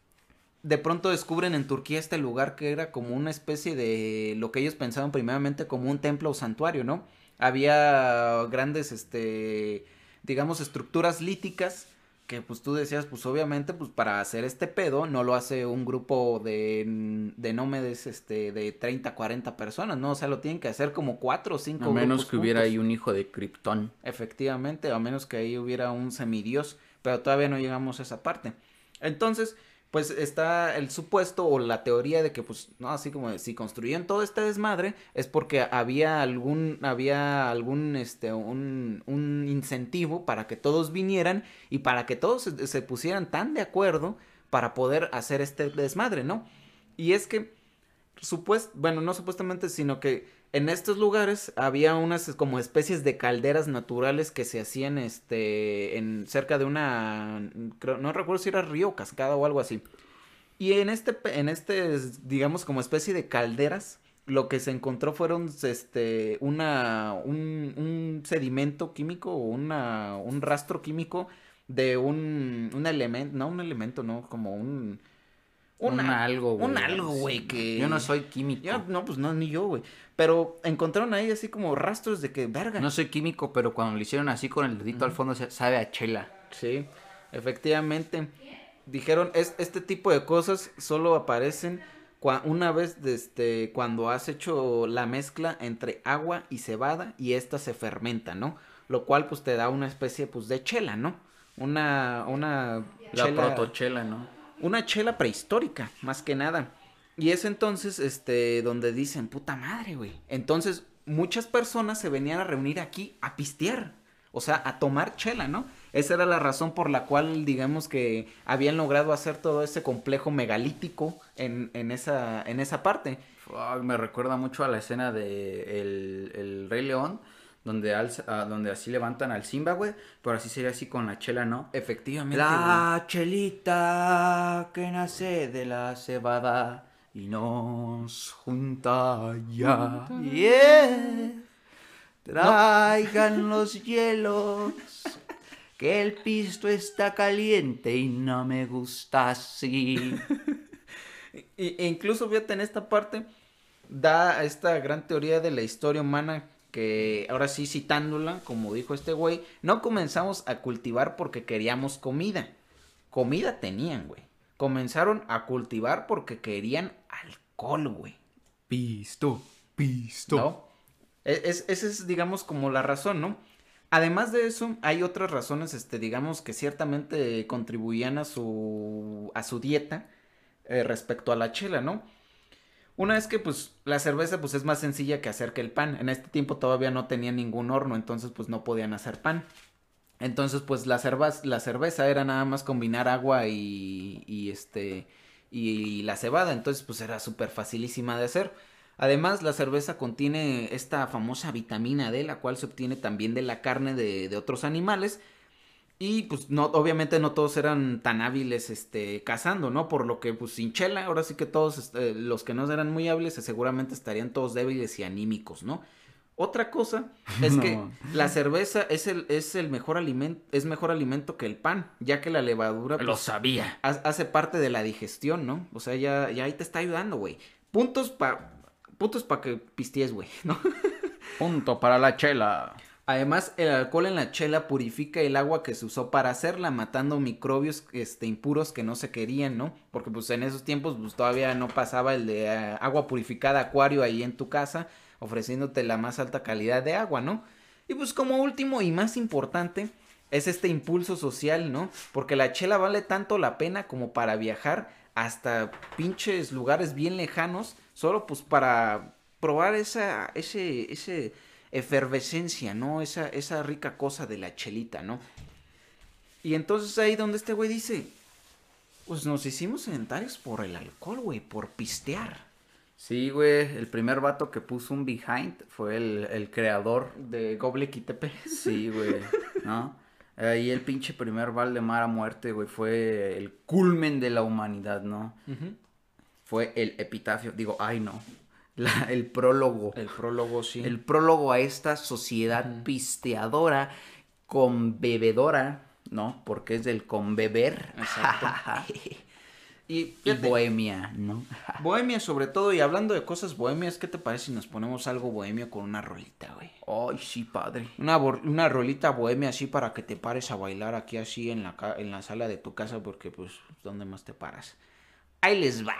de pronto descubren en Turquía este lugar que era como una especie de lo que ellos pensaban primeramente como un templo o santuario, ¿no? Había grandes, este, digamos, estructuras líticas que pues tú decías, pues obviamente, pues para hacer este pedo no lo hace un grupo de, de nómades, este, de 30, 40 personas, ¿no? O sea, lo tienen que hacer como cuatro o cinco A menos que hubiera ahí un hijo de Krypton. Efectivamente, a menos que ahí hubiera un semidios, pero todavía no llegamos a esa parte. Entonces, pues está el supuesto o la teoría de que, pues, no, así como si construyeron todo este desmadre, es porque había algún, había algún, este, un, un incentivo para que todos vinieran y para que todos se, pusieran tan de acuerdo para poder hacer este desmadre, ¿no? Y es que, bueno, no supuestamente, sino que en estos lugares había unas como especies de calderas naturales que se hacían este en cerca de una no recuerdo si era río cascada o algo así. Y en este en este digamos como especie de calderas lo que se encontró fueron este una un, un sedimento químico o una un rastro químico de un un elemento, no un elemento, no, como un Un algo, güey. un algo, güey, que Yo no soy químico. no, pues no, ni yo, güey. Pero encontraron ahí así como rastros de que, verga. No soy químico, pero cuando lo hicieron así con el dedito al fondo se- sabe a chela. Sí, efectivamente. Dijeron, es, este tipo de cosas solo aparecen una vez desde cuando has hecho la mezcla entre agua y cebada y esta se fermenta, ¿no? Lo cual pues te da una especie pues de chela, ¿no? Una, una La chela- protochela, ¿no? Una chela prehistórica, más que nada. Y es entonces, este, donde dicen, puta madre, güey. Entonces, muchas personas se venían a reunir aquí a pistear. O sea, a tomar chela, ¿no? Esa era la razón por la cual, digamos que habían logrado hacer todo ese complejo megalítico en, en, esa, en esa parte. Me recuerda mucho a la escena de el Rey León, donde, alza- ah, donde así levantan al Simba, güey, pero así sería así con la chela, ¿no? Efectivamente. güey. La chelita que nace de la cebada y nos junta ya. Yeah. Traigan los hielos, que el pisto está caliente y no me gusta así. Y- e incluso, fíjate, en esta parte da esta gran teoría de la historia humana que ahora sí citándola, como dijo este güey, no comenzamos a cultivar porque queríamos comida. Comida tenían, güey. Comenzaron a cultivar porque querían alcohol, güey. Pisto, pisto. ¿No? E, Es, esa es, digamos, como la razón, ¿no? Además de eso, hay otras razones, este, digamos, que ciertamente contribuían a su, a su dieta eh, respecto a la chela, ¿no? Una es que, pues, la cerveza, pues, es más sencilla que hacer que el pan. En este tiempo todavía no tenía ningún horno, entonces, pues, no podían hacer pan. Entonces, pues, la, cerveza, la cerveza era nada más combinar agua y, y este, y la cebada. Entonces, pues, era súper facilísima de hacer. Además, la cerveza contiene esta famosa vitamina D, la cual se obtiene también de la carne de otros animales. Y pues no, obviamente no todos eran tan hábiles este, cazando, ¿no? Por lo que pues sin chela, ahora sí que todos este, los que no eran muy hábiles seguramente estarían todos débiles y anímicos, ¿no? Otra cosa es No. que la cerveza es el, es el mejor alimento, es mejor alimento que el pan, ya que la levadura Lo pues, sabía. ha- hace parte de la digestión, ¿no? O sea, ya, ya ahí te está ayudando, güey. Puntos para puntos pa que pisties, güey, ¿no? Punto para la chela. Además, el alcohol en la chela purifica el agua que se usó para hacerla, matando microbios este, impuros que no se querían, ¿no? Porque pues en esos tiempos pues todavía no pasaba el de eh, agua purificada acuario ahí en tu casa, ofreciéndote la más alta calidad de agua, ¿no? Y pues como último y más importante es este impulso social, ¿no? Porque la chela vale tanto la pena como para viajar hasta pinches lugares bien lejanos, solo pues para probar esa, ese, ese efervescencia, ¿no? Esa, esa rica cosa de la chelita, ¿no? Y entonces ahí donde este güey dice, pues nos hicimos sedentarios por el alcohol, güey, por pistear. Sí, güey, el primer vato que puso un behind fue el, el creador. De Goble Quitepe. Sí, güey, ¿no? Ahí el pinche primer Valdemar a muerte, güey, fue el culmen de la humanidad, ¿no? Fue el epitafio, digo, ay no, la- el prólogo. El prólogo, sí. El prólogo a esta sociedad pisteadora, conbebedora, ¿no? Porque es del conbeber. Exacto. y y bohemia, ¿no? bohemia sobre todo, y hablando de cosas bohemias, ¿qué te parece si nos ponemos algo bohemio con una rolita, güey? Ay, sí, padre. Una, una rolita bohemia así para que te pares a bailar aquí así en la, en la sala de tu casa, porque pues, ¿dónde más te paras? Ahí les va.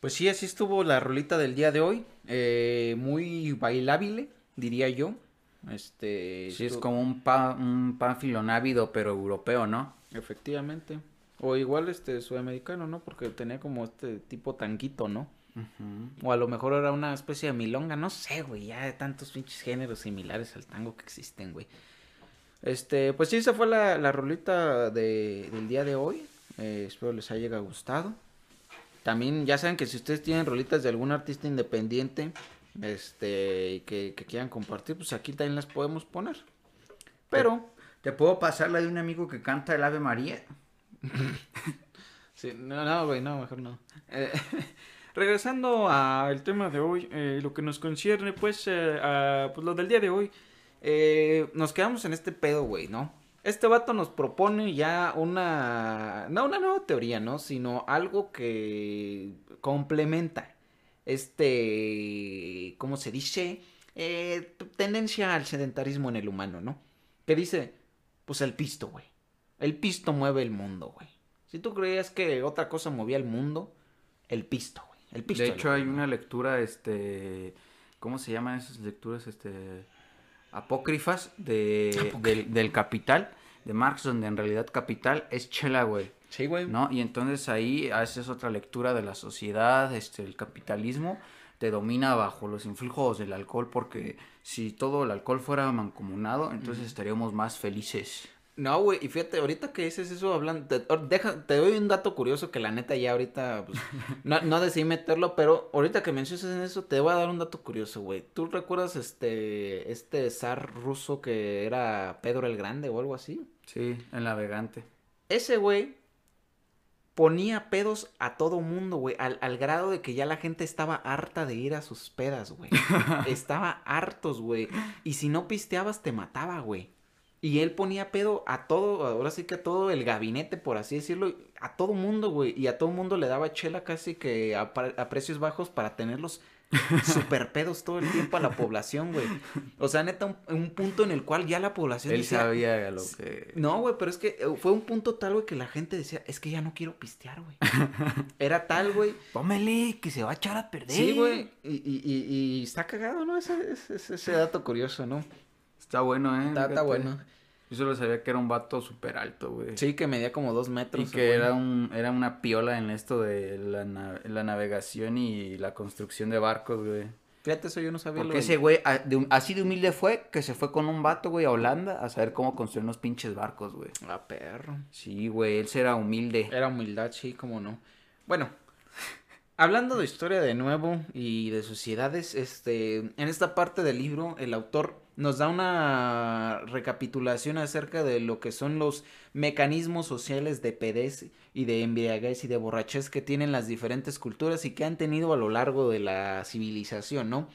Pues sí, así estuvo la rolita del día de hoy. eh, muy bailable, diría yo. Este. Sí, es como un, pa, un návido, pero europeo, ¿no? Efectivamente. O igual este sudamericano, ¿no? Porque tenía como este tipo tanguito, ¿no? O a lo mejor era una especie de milonga, no sé, güey, ya de tantos pinches géneros similares al tango que existen, güey. Este, pues sí, esa fue la, la rolita de, del día de hoy. Eh, espero les haya gustado. También ya saben que si ustedes tienen rolitas de algún artista independiente, este, que, que quieran compartir, pues aquí también las podemos poner. Pero, ¿Te puedo pasar la de un amigo que canta el Ave María? Sí, no, no, güey, no, mejor no. Eh, regresando al tema de hoy, eh, lo que nos concierne, pues, eh, a, pues, lo del día de hoy, eh, nos quedamos en este pedo, güey, ¿no? Este vato nos propone ya una, no una nueva teoría, ¿no? Sino algo que complementa este, ¿cómo se dice? Eh, tendencia al sedentarismo en el humano, ¿no? Que dice, pues el pisto, güey. El pisto mueve el mundo, güey. Si tú creías que otra cosa movía el mundo, el pisto, güey. El pisto. De hecho, hay una lectura, este, ¿cómo se llaman esas lecturas, este, apócrifas de, del, del Capital, de Marx, donde en realidad Capital es chela, güey, Sí, güey. ¿no? Y entonces ahí haces otra lectura de la sociedad, este, el capitalismo te domina bajo los influjos del alcohol, porque si todo el alcohol fuera mancomunado, entonces estaríamos más felices. No, güey, y fíjate, ahorita que dices eso, hablando, te, deja, te doy un dato curioso que la neta ya ahorita, pues, no, no decidí meterlo, pero ahorita que mencionas eso, te voy a dar un dato curioso, güey. ¿Tú recuerdas este, este zar ruso que era Pedro el Grande o algo así? Sí, el navegante. Ese güey ponía pedos a todo mundo, güey, al, al grado de que ya la gente estaba harta de ir a sus pedas, güey. estaba hartos, güey. Y si no pisteabas, te mataba, güey. Y él ponía pedo a todo, ahora sí que a todo el gabinete, por así decirlo, a todo mundo, güey. Y a todo mundo le daba chela casi que a, precios bajos para tenerlos super pedos todo el tiempo a la población, güey. O sea, neta, un, un punto en el cual ya la población Él decía, sabía lo que... no, güey, pero es que eh, fue un punto tal, güey, que la gente decía, es que ya no quiero pistear, güey. Era tal, güey. Pómele, que se va a echar a perder. Sí, güey. Y, y, y, y está cagado, ¿no? Ese, ese, ese dato curioso, ¿no? Está bueno, ¿eh? Está, bueno. Yo solo sabía que era un vato súper alto, güey. Sí, que medía como dos Y metros. que güey. era, un, era una piola en esto de la, na- la navegación y la construcción de barcos, güey. Fíjate, eso yo no sabía. Porque lo ese güey, a- de un- así de humilde fue, que se fue con un vato, güey, a Holanda a saber cómo construir unos pinches barcos, güey. Ah, perro. Sí, güey, él era humilde. Era humildad, sí, cómo no. Bueno, hablando de historia de nuevo y de sociedades, este, en esta parte del libro, el autor nos da una recapitulación acerca de lo que son los mecanismos sociales de pedez y de embriaguez y de borrachez que tienen las diferentes culturas y que han tenido a lo largo de la civilización, ¿no?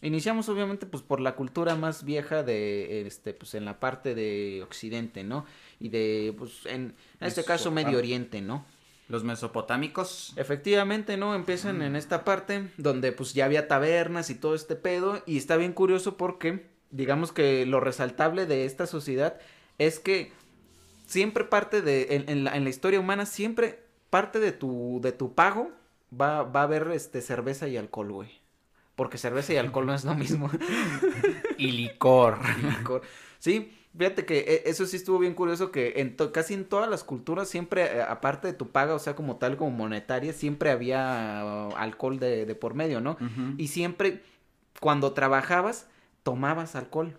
Iniciamos obviamente pues por la cultura más vieja de este pues en la parte de occidente, ¿no? Y de pues en, en este caso Medio. Oriente, ¿no? Los mesopotámicos. Efectivamente, ¿no? Empiezan en esta parte donde pues ya había tabernas y todo este pedo y está bien curioso porque digamos que lo resaltable de esta sociedad es que siempre parte de en, en la, en la historia humana siempre parte de tu de tu pago va, va a haber este cerveza y alcohol, güey. Porque cerveza y alcohol no es lo mismo. Y licor. licor. Sí, fíjate que eh, eso sí estuvo bien curioso que en to- casi en todas las culturas siempre, eh, aparte de tu paga, o sea, como tal, como monetaria, siempre había uh, alcohol de, de por medio, ¿no? Y siempre, cuando trabajabas, tomabas alcohol.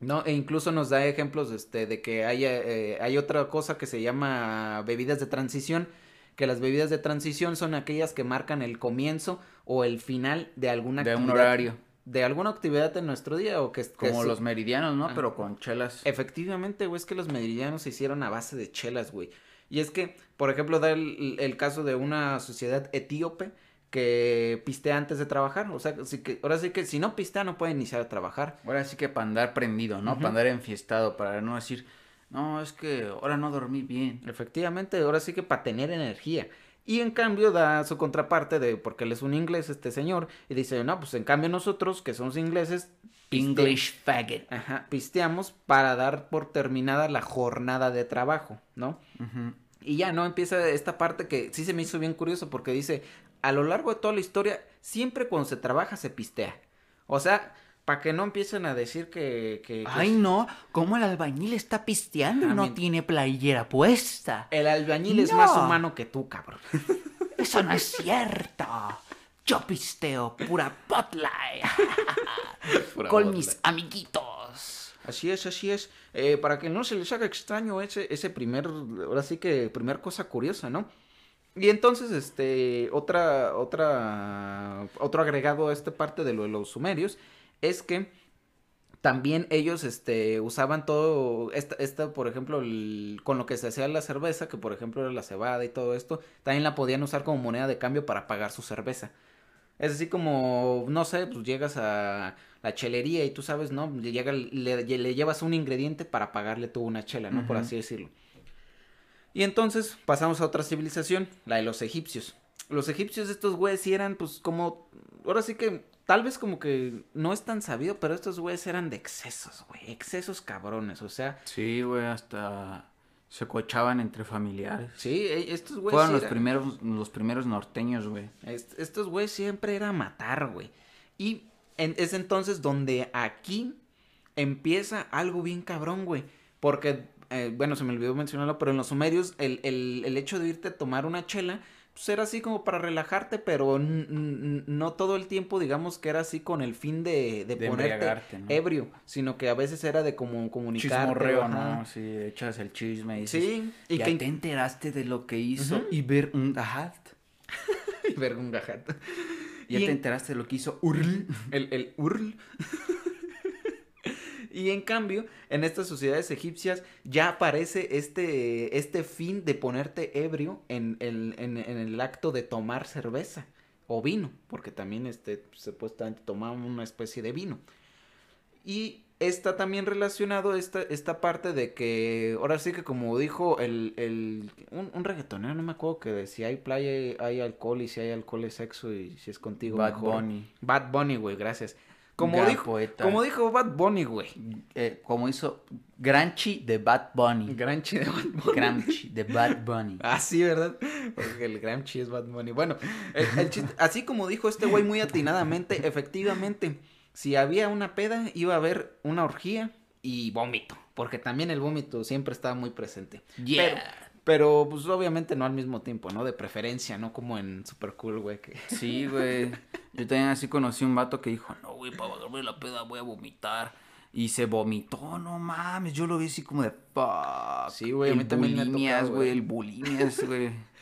¿No? E incluso nos da ejemplos este, de que hay, eh, hay otra cosa que se llama bebidas de transición, que las bebidas de transición son aquellas que marcan el comienzo o el final de alguna de un actividad. horario. De alguna actividad en nuestro día o que... Como los meridianos, ¿no? Ah. Pero con chelas. Efectivamente, güey, es que los meridianos se hicieron a base de chelas, güey. Y es que, por ejemplo, da el, el caso de una sociedad etíope que pistea antes de trabajar. O sea, sí que, ahora sí que si no pistea no puede iniciar a trabajar. Ahora sí que para andar prendido, ¿no? Para andar enfiestado, para no decir, no, es que ahora no dormí bien. Efectivamente, ahora sí que para tener energía. Y en cambio da su contraparte de, porque él es un inglés, este señor, y dice, no, pues en cambio nosotros, que somos ingleses, piste- English faggot. Ajá, pisteamos para dar por terminada la jornada de trabajo, ¿no? Y ya, ¿no? Empieza esta parte que sí se me hizo bien curioso porque dice, a lo largo de toda la historia, siempre cuando se trabaja se pistea. O sea, para que no empiecen a decir que... que- que Ay, no, ¿cómo el albañil está pisteando y Ah, no tiene playera puesta? el albañil es más humano que tú, cabrón. Eso no es cierto. Yo pisteo pura Botlight con mis amiguitos. Así es, así es. Eh, para que no se les haga extraño ese, ese primer, ahora sí que primer cosa curiosa, ¿no? Y entonces, este, otra, otra, otro agregado a esta parte de lo de los sumerios es que también ellos, este, usaban todo, esta, esta por ejemplo, el- con lo que se hacía la cerveza, que por ejemplo era la cebada y todo esto, también la podían usar como moneda de cambio para pagar su cerveza. Es así como, no sé, pues llegas a la chelería y tú sabes, ¿no? Le, llega, le, le llevas un ingrediente para pagarle tú una chela, ¿no? Por así decirlo. Y entonces pasamos a otra civilización, la de los egipcios. Los egipcios, estos güeyes sí eran, pues, como, ahora sí que, tal vez como que no es tan sabido, pero estos güeyes eran de excesos, güey, excesos cabrones, o sea, Sí, güey, hasta se cochaban entre familiares. sí, e- estos güeyes Fueron los eran- primeros, los primeros norteños, güey. Est- estos güeyes siempre era matar, güey. Y en- es entonces donde aquí empieza algo bien cabrón, güey. Porque, eh, bueno, se me olvidó mencionarlo, pero en los sumerios el, el- el hecho de irte a tomar una chela, pues era así como para relajarte, pero no todo el tiempo, digamos que era así con el fin de, de De ponerte ebrio, sino que a veces era de como comunicarte. Chismorreo, ajá. ¿no? Sí, echas el chisme y dices, Sí, y ya que te enteraste de lo que hizo y ver un gajat. verga un gajato. Ya Y te en- enteraste de lo que hizo Url. El, el URL. Y en cambio, en estas sociedades egipcias ya aparece este, este fin de ponerte ebrio en el, en, en el acto de tomar cerveza o vino, porque también este, supuestamente tomaban una especie de vino. Y está también relacionado esta, esta parte de que, ahora sí que como dijo el, el un, un reggaetonero, no me acuerdo que si hay playa hay, hay alcohol y si hay alcohol es sexo y si es contigo Bad mejor. Bunny. Bad Bunny, güey, gracias. Como Gran dijo, poeta. como dijo Bad Bunny, güey. Eh, como hizo Granchi de Bad Bunny. Granchi de Bad Bunny. Gramchi de Bad Bunny. Ah, sí, ¿verdad? Porque el Gramchi es Bad Bunny. Bueno, el, el chiste- así como dijo este güey muy atinadamente, efectivamente, si había una peda, iba a haber una orgía y vómito. Porque también el vómito siempre estaba muy presente. Yeah. Pero, pero, pues obviamente no al mismo tiempo, ¿no? De preferencia, no como en Super Cool, güey. Que... Sí, güey. Yo también así conocí un vato que dijo, no, güey, para bajarme la peda voy a vomitar. Y se vomitó, no mames. Yo lo vi así como de fuck. Sí, güey, a El mí también bulimias, güey. El bulimias, güey.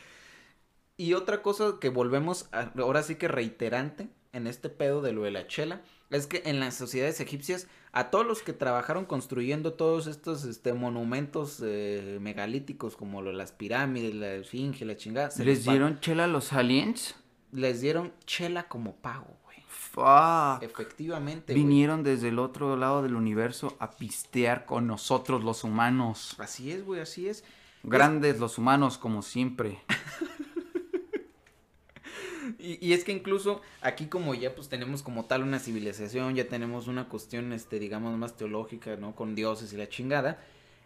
Y otra cosa que volvemos a- ahora sí que reiterante en este pedo de lo de la chela es que en las sociedades egipcias a todos los que trabajaron construyendo todos estos este, monumentos eh, megalíticos como lo las pirámides, la esfinge, la chingada, ¿Les pa- dieron chela a los aliens? les dieron chela como pago, güey. Fuck. Efectivamente, güey. Vinieron desde el otro lado del universo a pistear con nosotros los humanos. Así es, güey, así es. Grandes los humanos como siempre. Y, y es que incluso aquí como ya pues tenemos como tal una civilización, ya tenemos una cuestión, este, digamos, más teológica, ¿no? Con dioses y la chingada,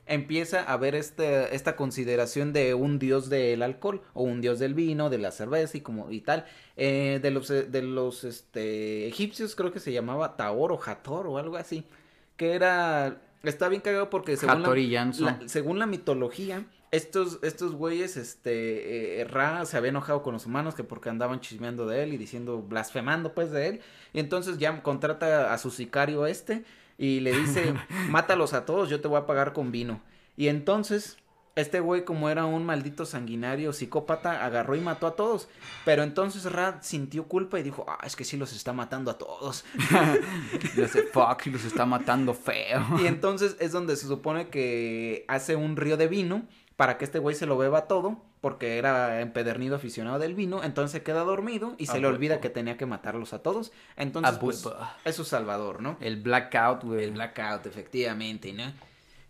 empieza a haber este, esta consideración de un dios del alcohol o un dios del vino, de la cerveza y como y tal. Eh, de los, de los este, egipcios creo que se llamaba Taor o Hator o algo así, que era... Está bien cagado porque según la- la- según la mitología, estos, estos güeyes, este, eh, Ra se había enojado con los humanos que porque andaban chismeando de él y diciendo, blasfemando pues de él. Y entonces ya contrata a su sicario este y le dice, mátalos a todos, yo te voy a pagar con vino. Y entonces, este güey como era un maldito sanguinario, psicópata, agarró y mató a todos. Pero entonces Ra sintió culpa y dijo, ah, es que sí los está matando a todos. Y hace fuck los está matando feo. Y entonces es donde se supone que hace un río de vino para que este güey se lo beba todo, porque era empedernido aficionado del vino, entonces se queda dormido y se le olvida que tenía que matarlos a todos. Entonces, pues, huevo. es su salvador, ¿no? El blackout, güey. El blackout, efectivamente, ¿no?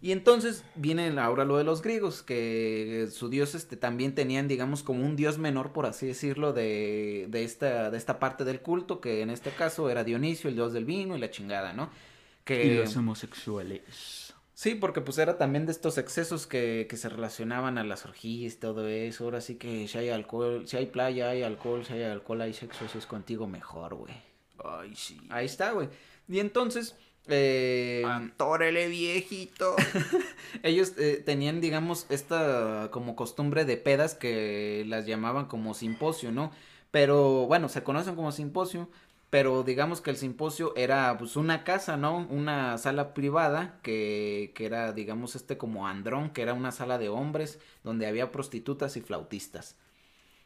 Y entonces viene ahora lo de los griegos, que su dios este, también tenían, digamos, como un dios menor, por así decirlo, de, de, esta, de esta parte del culto, que en este caso era Dionisio, el dios del vino y la chingada, ¿no? Que... Y los homosexuales. Sí, porque pues era también de estos excesos que, que se relacionaban a las orgías y todo eso. Ahora sí que si hay alcohol, si hay playa, hay alcohol, si hay alcohol, hay sexo, si es contigo mejor, güey. Ay, sí. Ahí está, güey. Y entonces, eh, Antórele, viejito. ellos eh, tenían, digamos, esta como costumbre de pedas que las llamaban como simposio, ¿no? Pero bueno, se conocen como simposio, pero digamos que el simposio era pues una casa, ¿no? Una sala privada que, que era, digamos, este como andrón, que era una sala de hombres donde había prostitutas y flautistas.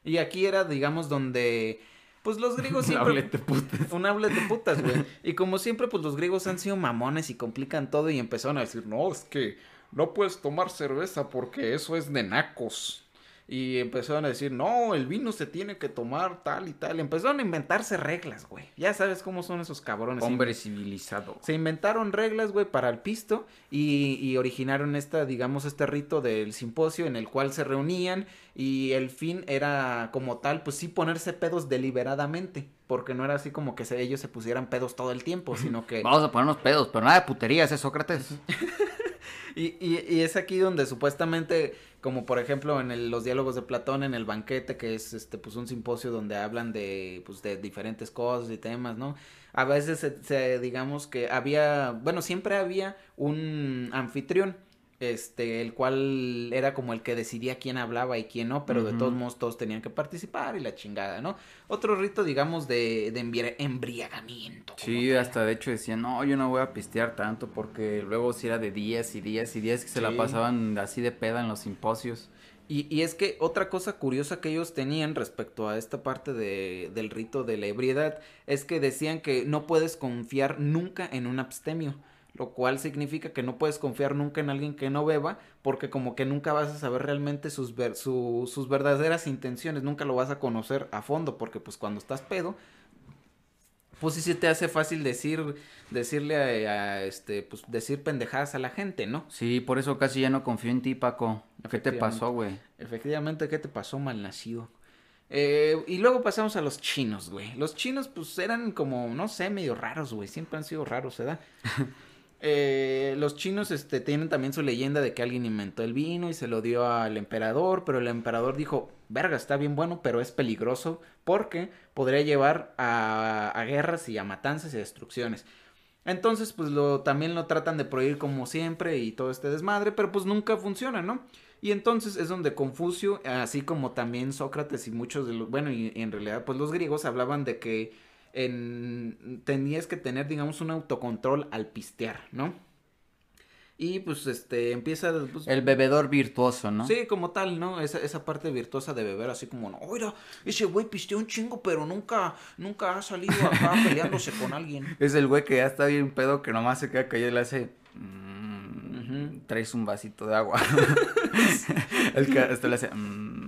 Y aquí era, digamos, donde pues los griegos Un siempre... outlet de putas. Un de putas, güey. Y como siempre, pues los griegos han sido mamones y complican todo y empezaron a decir, no, es que no puedes tomar cerveza porque eso es de nacos. Y empezaron a decir, no, el vino se tiene que tomar tal y tal. Empezaron a inventarse reglas, güey. Ya sabes cómo son esos cabrones. Hombre civilizado. Se inventaron reglas, güey, para el pisto y, y originaron esta, digamos, este rito del simposio en el cual se reunían y el fin era como tal, pues sí ponerse pedos deliberadamente, porque no era así como que se- ellos se pusieran pedos todo el tiempo, sino que... Vamos a ponernos pedos, pero nada de puterías, ¿eh, Sócrates? Y, y, y es aquí donde supuestamente, como por ejemplo en el- los diálogos de Platón, en el banquete, que es este pues un simposio donde hablan de pues de diferentes cosas y temas, ¿no? A veces se, se- digamos que había, bueno, siempre había un anfitrión, este, el cual era como el que decidía quién hablaba y quién no, pero de todos modos todos tenían que participar y la chingada, ¿no? Otro rito, digamos, de, de embri- embriagamiento. Sí, hasta de hecho decían, no, yo no voy a pistear tanto porque luego sí era de días y días y días que se la pasaban así de peda en los simposios. Y, y es que otra cosa curiosa que ellos tenían respecto a esta parte de, del rito de la ebriedad es que decían que no puedes confiar nunca en un abstemio, lo cual significa que no puedes confiar nunca en alguien que no beba porque como que nunca vas a saber realmente sus, ver- su- sus verdaderas intenciones, nunca lo vas a conocer a fondo porque pues cuando estás pedo pues sí se te hace fácil decir decirle a, a, este pues decir pendejadas a la gente, ¿no? Sí, por eso casi ya no confío en ti, Paco. ¿Qué te pasó, güey? Efectivamente, ¿qué te pasó, malnacido? Eh, y luego pasamos a los chinos, güey. Los chinos, pues, eran como, no sé, medio raros, güey. Siempre han sido raros, ¿verdad? Eh, los chinos, este, tienen también su leyenda de que alguien inventó el vino y se lo dio al emperador, pero el emperador dijo, verga, está bien bueno, pero es peligroso porque podría llevar a, a guerras y a matanzas y a destrucciones. Entonces, pues lo, también lo tratan de prohibir como siempre y todo este desmadre, pero pues nunca funciona, ¿no? Y entonces es donde Confucio, así como también Sócrates y muchos de los, bueno, y, y en realidad pues los griegos hablaban de que en, tenías que tener, digamos, un autocontrol al pistear, ¿no? Y pues este empieza pues, El bebedor virtuoso, ¿no? Sí, como tal, ¿no? Esa, esa parte virtuosa de beber, así como, no, oiga, ese güey pisteó un chingo, pero nunca, nunca ha salido acá peleándose con alguien. Es el güey que ya está bien pedo que nomás se queda callado y le hace. "Mm. Traes un vasito de agua. el que hasta le hace. "Mm".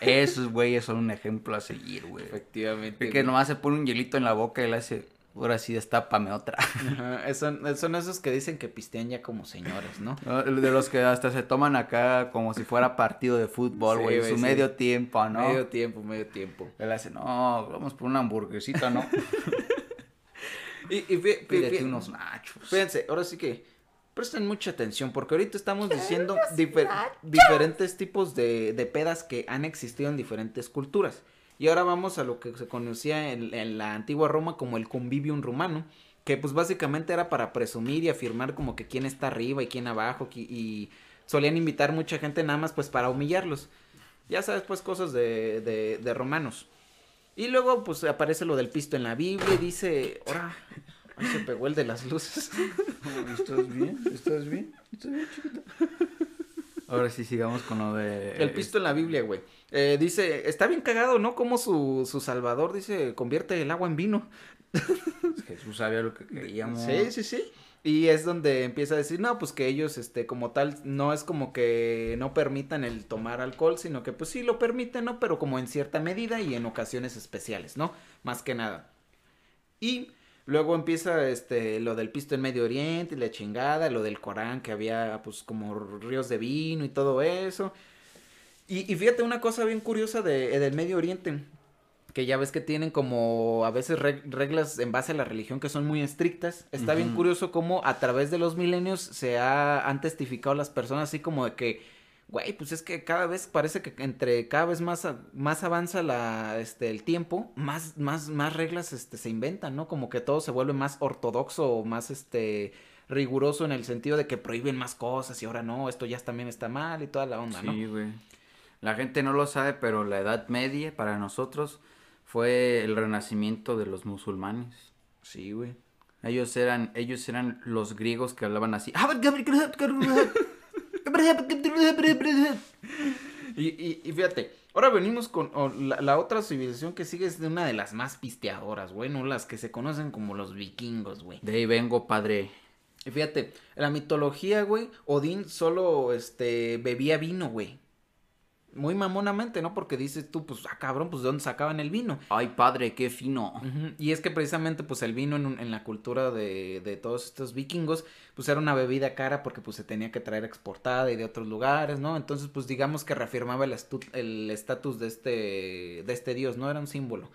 Esos güeyes son un ejemplo a seguir, güey. Efectivamente. Que nomás se pone un hielito en la boca y le hace. Ahora sí, destápame otra. Ajá, son, son esos que dicen que pistean ya como señores, ¿no? De los que hasta se toman acá como si fuera partido de fútbol, Sí, güey. su sí. medio tiempo, ¿no? Medio tiempo, medio tiempo. Él hace, no, vamos por una hamburguesita, ¿no? Y, y unos nachos. Fíjense, ahora sí que presten mucha atención porque ahorita estamos diciendo difer- diferentes tipos de, de pedas que han existido en diferentes culturas. Y ahora vamos a lo que se conocía en, en la antigua Roma como el convivium romano, que pues básicamente era para presumir y afirmar como que quién está arriba y quién abajo y solían invitar mucha gente nada más pues para humillarlos. Ya sabes pues cosas de, de, de romanos. Y luego pues aparece lo del pisto en la Biblia y dice, ahora, ahí se pegó el de las luces. ¿Estás bien? ¿Estás bien? ¿Estás bien, chiquito? Ahora sí, sigamos con lo de... El pisto en la Biblia, güey. Eh, dice, está bien cagado, ¿no? Como su, su salvador dice, convierte el agua en vino. Jesús sabía lo que queríamos. Sí, sí, sí. Y es donde empieza a decir, no, pues que ellos, este, como tal, no es como que no permitan el tomar alcohol, sino que pues sí lo permiten, ¿no? Pero como en cierta medida y en ocasiones especiales, ¿no? Más que nada. Y luego empieza, este, lo del pisto en Medio Oriente y la chingada, lo del Corán, que había, pues, como ríos de vino y todo eso. Y, y fíjate una cosa bien curiosa de, del Medio Oriente. que ya ves que tienen como a veces reg- reglas en base a la religión que son muy estrictas. Está bien curioso cómo a través de los milenios se ha, han testificado las personas así como de que, güey, pues es que cada vez parece que entre cada vez más, más avanza la, este, el tiempo, más, más, más reglas este, se inventan, ¿no? Como que todo se vuelve más ortodoxo o más este riguroso en el sentido de que prohíben más cosas y ahora no, esto ya también está mal y toda la onda, ¿no? Sí, güey. La gente no lo sabe, pero la Edad Media para nosotros fue el renacimiento de los musulmanes. Sí, güey. Ellos eran, ellos eran los griegos que hablaban así. Y, y, y fíjate, ahora venimos con o, la, la otra civilización que sigue es de una de las más pisteadoras, güey, no las que se conocen como los vikingos, güey. De ahí vengo, padre. Y fíjate, en la mitología, güey, Odín solo, este, bebía vino, güey. Muy mamonamente, ¿no? Porque dices tú, pues, ah, cabrón, pues, ¿de dónde sacaban el vino? Ay, padre, qué fino. Y es que precisamente pues el vino en, un- en la cultura de, de todos estos vikingos pues era una bebida cara porque pues se tenía que traer exportada y de otros lugares, ¿no? Entonces pues digamos que reafirmaba el estu- el estatus de este, de este dios, ¿no? Era un símbolo.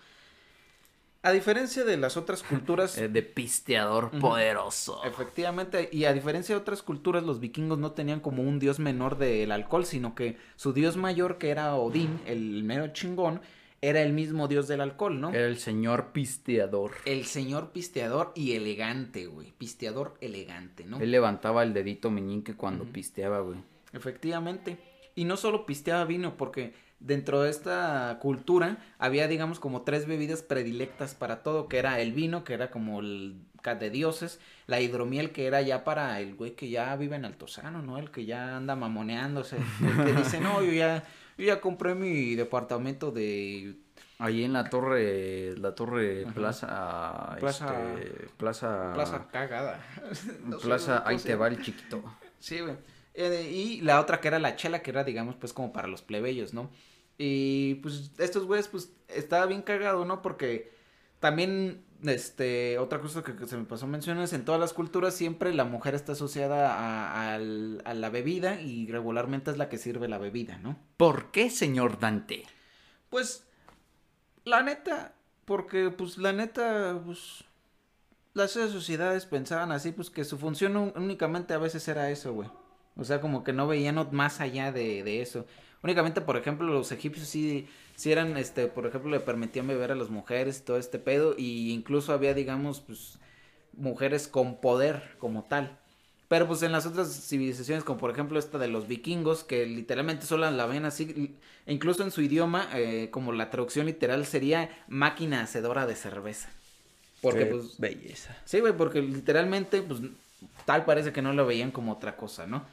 A diferencia de las otras culturas... Eh, de pisteador poderoso. Efectivamente, y a diferencia de otras culturas, los vikingos no tenían como un dios menor del alcohol, sino que su dios mayor, que era Odín, el mero chingón, era el mismo dios del alcohol, ¿no? Era el señor pisteador. El señor pisteador y elegante, güey. Pisteador elegante, ¿no? Él levantaba el dedito meñique cuando pisteaba, güey. Efectivamente. Y no solo pisteaba vino, porque dentro de esta cultura había, digamos, como tres bebidas predilectas para todo, que era el vino, que era como el de dioses, la hidromiel, que era ya para el güey que ya vive en Altozano, ¿no? El que ya anda mamoneándose, el que dice, no, yo ya, yo ya compré mi departamento de... Ahí en la torre, la torre Ajá. plaza, Plaza- este, plaza, Plaza cagada. Plaza, ahí te va el chiquito. Sí, güey. Eh, y la otra que era la chela, que era, digamos, pues como para los plebeyos, ¿no? Y pues estos güeyes, pues estaba bien cagado, ¿no? Porque también, este, otra cosa que, que se me pasó a mencionar es en todas las culturas siempre la mujer está asociada a, al- a la bebida y regularmente es la que sirve la bebida, ¿no? ¿Por qué, señor Dante? Pues, la neta, porque pues la neta, pues, las sociedades pensaban así, pues que su función únicamente a veces era eso, güey. O sea, como que no veían más allá de, de eso. Únicamente, por ejemplo, los egipcios sí, sí eran, este, por ejemplo, le permitían beber a las mujeres y todo este pedo. Y incluso había, digamos, pues, mujeres con poder como tal. Pero pues en las otras civilizaciones, como por ejemplo esta de los vikingos, que literalmente solo la ven así, e incluso en su idioma, eh, como la traducción literal sería máquina hacedora de cerveza. Porque Qué pues... belleza. Sí, güey, porque literalmente, pues, tal parece que no lo veían como otra cosa, ¿no?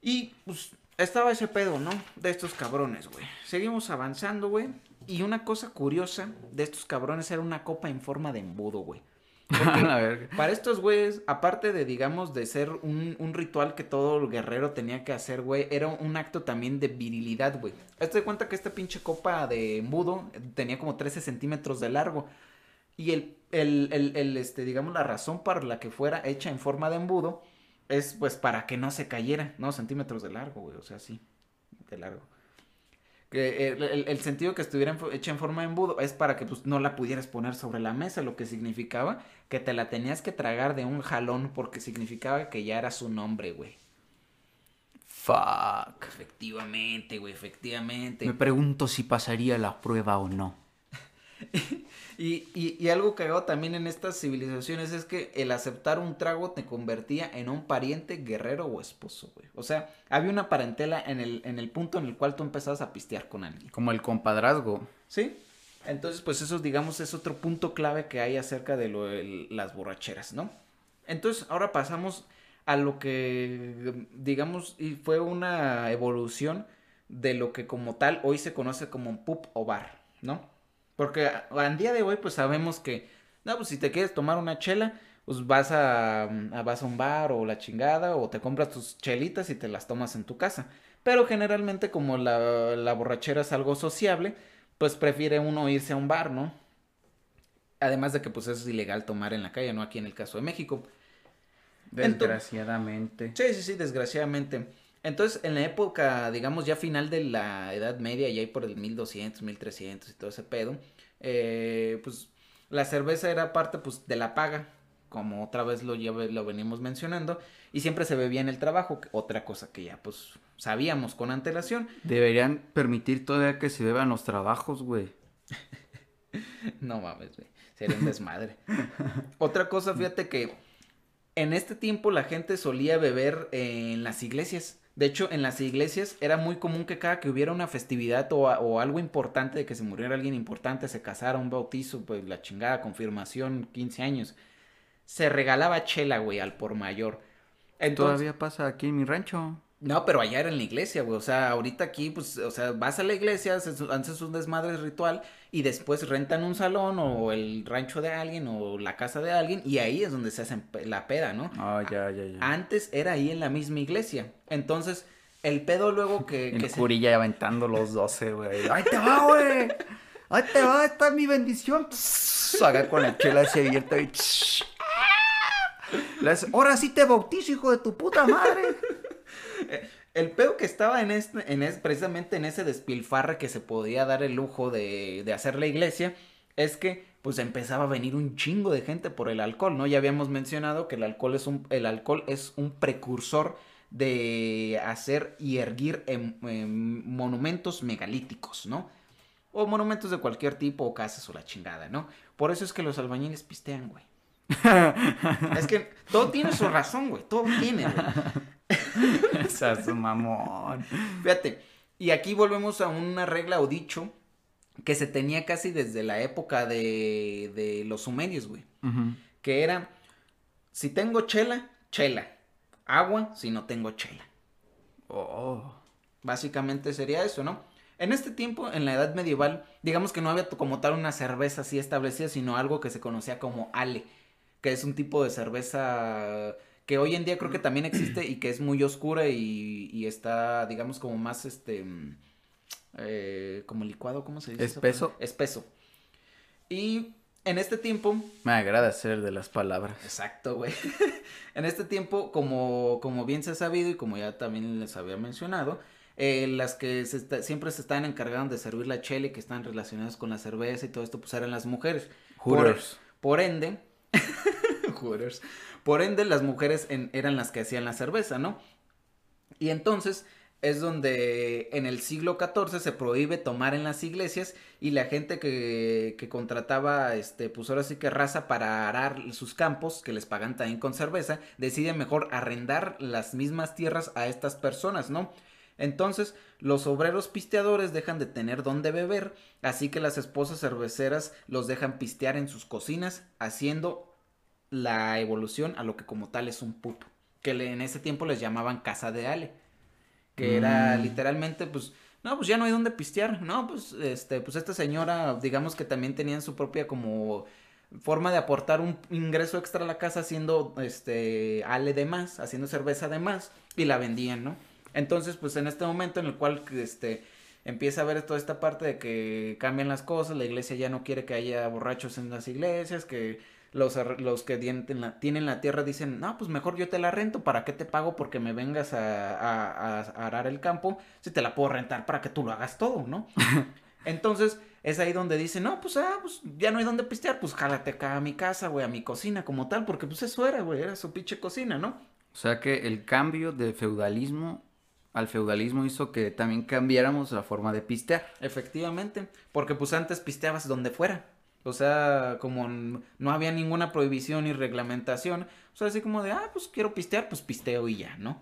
Y, pues, estaba ese pedo, ¿no? De estos cabrones, güey. Seguimos avanzando, güey. Y una cosa curiosa de estos cabrones era una copa en forma de embudo, güey. Para estos güeyes, aparte de, digamos, de ser un, un ritual que todo el guerrero tenía que hacer, güey, era un acto también de virilidad, güey. Hazte de cuenta que esta pinche copa de embudo tenía como 13 centímetros de largo. Y el, el, el, el, este, digamos, la razón para la que fuera hecha en forma de embudo es, pues, para que no se cayera, ¿no? Centímetros de largo, güey, o sea, sí, de largo. Que el, el- el sentido que estuviera en hecha en forma de embudo es para que, pues, no la pudieras poner sobre la mesa, lo que significaba que te la tenías que tragar de un jalón porque significaba que ya era su nombre, güey. Fuck. Efectivamente, güey, efectivamente. Me pregunto si pasaría la prueba o no. Y, y, y algo cagado también en estas civilizaciones es que el aceptar un trago te convertía en un pariente, guerrero o esposo, güey. O sea, había una parentela en el, en el punto en el cual tú empezabas a pistear con alguien. Como el compadrazgo. ¿Sí? Entonces, pues eso, digamos, es otro punto clave que hay acerca de lo de las borracheras, ¿no? Entonces, ahora pasamos a lo que, digamos, y fue una evolución de lo que como tal hoy se conoce como un pub o bar, ¿no? Porque al día de hoy, pues sabemos que, no, pues si te quieres tomar una chela, pues vas a, a- vas a un bar o la chingada, o te compras tus chelitas y te las tomas en tu casa. Pero generalmente como la, la borrachera es algo sociable, pues prefiere uno irse a un bar, ¿no? Además de que pues es ilegal tomar en la calle, ¿no? Aquí en el caso de México. Desgraciadamente. Sí, sí, sí, desgraciadamente. Entonces, en la época, digamos, ya final de la Edad Media, ya ahí por el 1200, 1300 y todo ese pedo, eh, pues la cerveza era parte pues de la paga, como otra vez lo, lo venimos mencionando, y siempre se bebía en el trabajo, otra cosa que ya pues sabíamos con antelación. Deberían permitir todavía que se beban los trabajos, güey. No mames, güey, sería un desmadre. otra cosa, fíjate que en este tiempo la gente solía beber en las iglesias. De hecho, en las iglesias era muy común que cada que hubiera una festividad o, algo importante, de que se muriera alguien importante, se casara, un bautizo, pues la chingada, confirmación, 15 años, se regalaba chela, güey, al por mayor. Entonces, Todavía pasa aquí en mi rancho. No, pero allá era en la iglesia, güey. O sea, ahorita aquí, pues, o sea, vas a la iglesia, haces, un desmadre ritual y después rentan un salón o el rancho de alguien o la casa de alguien y ahí es donde se hacen la peda, ¿no? Ah, ya, ya, ya. Antes era ahí en la misma iglesia. Entonces, el pedo luego que, El que se- curilla aventando los 12, güey. ¡Ahí te va, güey! ¡Ahí te va! ¡Esta es mi bendición! Haga con la chela se abierta y... Ahora sí te bautizo, hijo de tu puta madre. El pedo que estaba en este, en es, precisamente en ese despilfarre que se podía dar el lujo de, de hacer la iglesia, es que pues empezaba a venir un chingo de gente por el alcohol, ¿no? Ya habíamos mencionado que el alcohol es un, el alcohol es un precursor de hacer y erguir em- em, monumentos megalíticos, ¿no? O monumentos de cualquier tipo, o casas o la chingada, ¿no? Por eso es que los albañiles pistean, güey. es que todo tiene su razón, güey. Todo tiene, güey. Esa su mamón. Fíjate, y aquí volvemos a una regla o dicho que se tenía casi desde la época de, de los sumerios, güey. Que era, si tengo chela, chela. Agua, si no tengo chela. Oh. Básicamente sería eso, ¿no? En este tiempo, en la edad medieval, digamos que no había como tal una cerveza así establecida, sino algo que se conocía como ale, que es un tipo de cerveza que hoy en día creo que también existe y que es muy oscura y, y está, digamos, como más, este, mm, eh, como licuado, ¿cómo se dice? ¿Espeso? Espeso. Y en este tiempo, Me agrada ser de las palabras. Exacto, güey. en este tiempo, como, como bien se ha sabido y como ya también les había mencionado, eh, las que se está- siempre se están encargando de servir la chela y que están relacionadas con la cerveza y todo esto, pues eran las mujeres. Por- Hooters. Por, ende, Hooters. Por ende, las mujeres eran las que hacían la cerveza, ¿no? Y entonces es donde en el siglo XIV se prohíbe tomar en las iglesias y la gente que, que contrataba, este, pues ahora sí que raza para arar sus campos, que les pagan también con cerveza, decide mejor arrendar las mismas tierras a estas personas, ¿no? Entonces, los obreros pisteadores dejan de tener dónde beber, así que las esposas cerveceras los dejan pistear en sus cocinas, haciendo la evolución a lo que como tal es un puto, que en ese tiempo les llamaban casa de ale, que era Mm. literalmente, pues, no, pues ya no hay dónde pistear, no, pues, este, pues esta señora, digamos que también tenían su propia como forma de aportar un ingreso extra a la casa haciendo, este, ale de más, haciendo cerveza de más, y la vendían, ¿no? Entonces, pues en este momento en el cual, este, empieza a ver toda esta parte de que cambian las cosas, la iglesia ya no quiere que haya borrachos en las iglesias, que los, los que tienen la, tienen la tierra dicen, no, pues mejor yo te la rento, ¿para qué te pago porque me vengas a, a- a arar el campo? Si te la puedo rentar para que tú lo hagas todo, ¿no? Entonces, es ahí donde dicen, no, pues, ah, pues ya no hay dónde pistear, pues jálate acá a mi casa, güey, a mi cocina como tal, porque pues eso era, güey, era su pinche cocina, ¿no? O sea que el cambio de feudalismo al feudalismo hizo que también cambiáramos la forma de pistear. Efectivamente, porque pues antes pisteabas donde fuera. O sea, como no había ninguna prohibición ni reglamentación, o sea, así como de, ah, pues quiero pistear, pues pisteo y ya, ¿no?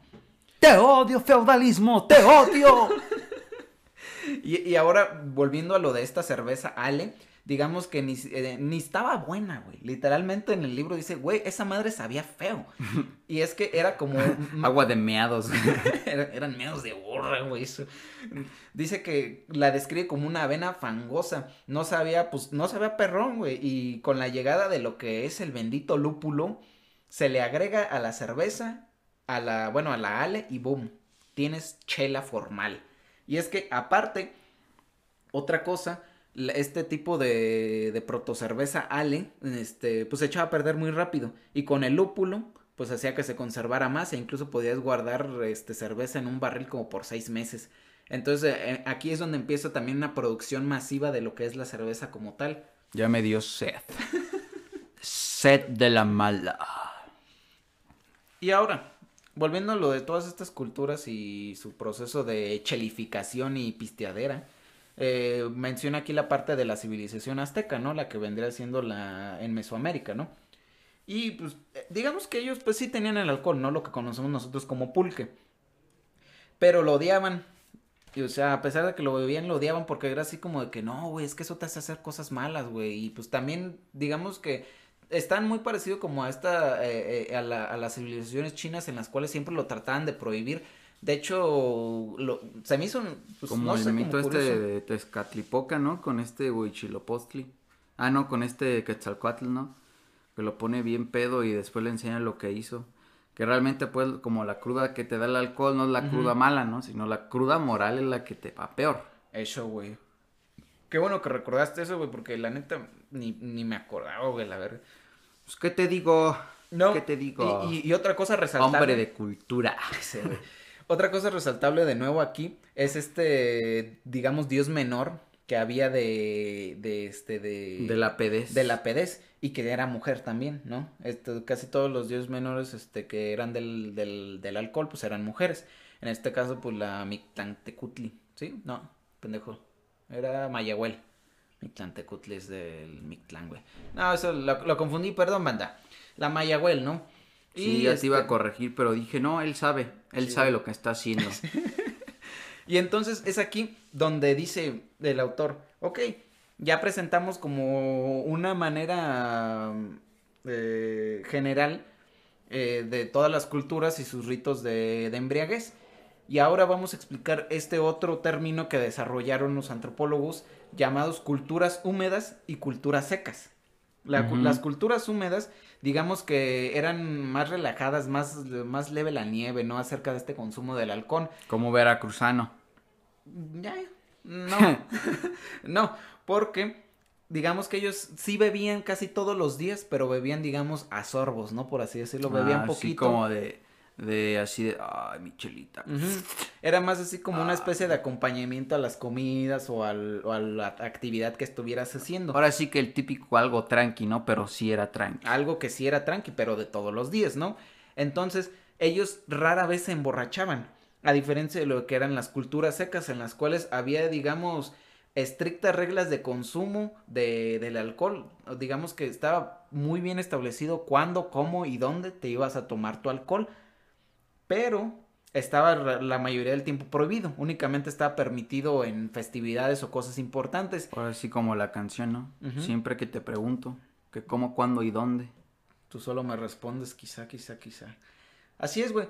¡Te odio, feudalismo! ¡Te odio! Y, y ahora, volviendo a lo de esta cerveza Ale, digamos que ni, eh, ni estaba buena, güey. Literalmente en el libro dice, güey, esa madre sabía feo. Y es que era como... Agua de meados. Era- eran meados de burra, güey. eso. Dice que la describe como una avena fangosa. No sabía, pues, no sabía perrón, güey. Y con la llegada de lo que es el bendito lúpulo, se le agrega a la cerveza, a la, bueno, a la ale y boom, tienes chela formal. Y es que aparte, otra cosa, este tipo de, de protocerveza ale, este, pues se echaba a perder muy rápido. Y con el lúpulo, pues hacía que se conservara más e incluso podías guardar este cerveza en un barril como por seis meses. Entonces eh, aquí es donde empieza también una producción masiva de lo que es la cerveza como tal. Ya me dio sed. sed de la mala. Y ahora, volviendo a lo de todas estas culturas y su proceso de chelificación y pisteadera, eh, menciona aquí la parte de la civilización azteca, ¿no? La que vendría siendo la en Mesoamérica, ¿no? Y pues eh, digamos que ellos pues sí tenían el alcohol, ¿no? Lo que conocemos nosotros como pulque. Pero lo odiaban. Y o sea, a pesar de que lo bebían, lo odiaban porque era así como de que no, güey, es que eso te hace hacer cosas malas, güey. Y pues también, digamos que están muy parecidos como a esta, eh, eh, a, la, a las civilizaciones chinas en las cuales siempre lo trataban de prohibir. De hecho, lo, se me hizo, pues, como no el sé, como mito este de Tezcatlipoca, ¿no? Con este Huichilopostli. Ah, no, con este Quetzalcoatl, ¿no? Que lo pone bien pedo y después le enseña lo que hizo. Que realmente, pues, como la cruda que te da el alcohol no es la cruda mala, ¿no? Sino la cruda moral es la que te va peor. Eso, güey. Qué bueno que recordaste eso, güey, porque la neta ni, ni me acordaba, güey, la verdad. Pues, ¿qué te digo? No. ¿Qué te digo? Y, y- y otra cosa resaltable. Hombre de cultura. Sí, güey. Otra cosa resaltable de nuevo aquí es este, digamos, dios menor que había de, de este, de... De la pedez. de la pedez y que era mujer también, ¿no? Este, casi todos los dioses menores este, que eran del, del, del alcohol, pues eran mujeres. En este caso, pues la Mictlantecutli, ¿sí? No, pendejo. Era Mayahuel. Mictlantecutli es del Mictlán, güey. No, eso lo, lo confundí, perdón, banda. La Mayahuel, ¿no? Sí, ya te iba a corregir, pero dije, no, él sabe. Él Sí, sabe lo que está haciendo. Y entonces es aquí donde dice el autor, ok, ya presentamos como una manera eh, general eh, de todas las culturas y sus ritos de, de embriaguez. Y ahora vamos a explicar este otro término que desarrollaron los antropólogos llamados culturas húmedas y culturas secas. La. Las culturas húmedas, digamos que eran más relajadas, más, más leve la nieve, ¿no? Acerca de este consumo del halcón. Como veracruzano. Ya, no, no, porque digamos que ellos sí bebían casi todos los días, pero bebían, digamos, a sorbos, ¿no? Por así decirlo, bebían Ah, poquito. Como de, de así de, ay, mi chelita. Era más así como una Ah. especie de acompañamiento a las comidas o, al- o a la actividad que estuvieras haciendo. Ahora sí que el típico algo tranqui, ¿no? Pero sí era tranqui. Algo que sí era tranqui, pero de todos los días, ¿no? Entonces, ellos rara vez se emborrachaban, a diferencia de lo que eran las culturas secas, en las cuales había, digamos, estrictas reglas de consumo de, del alcohol. Digamos que estaba muy bien establecido cuándo, cómo y dónde te ibas a tomar tu alcohol, pero estaba la mayoría del tiempo prohibido, únicamente estaba permitido en festividades o cosas importantes. Ahora sí como la canción, ¿no? Siempre que te pregunto que cómo, cuándo y dónde. Tú solo me respondes quizá, quizá, quizá. Así es, güey.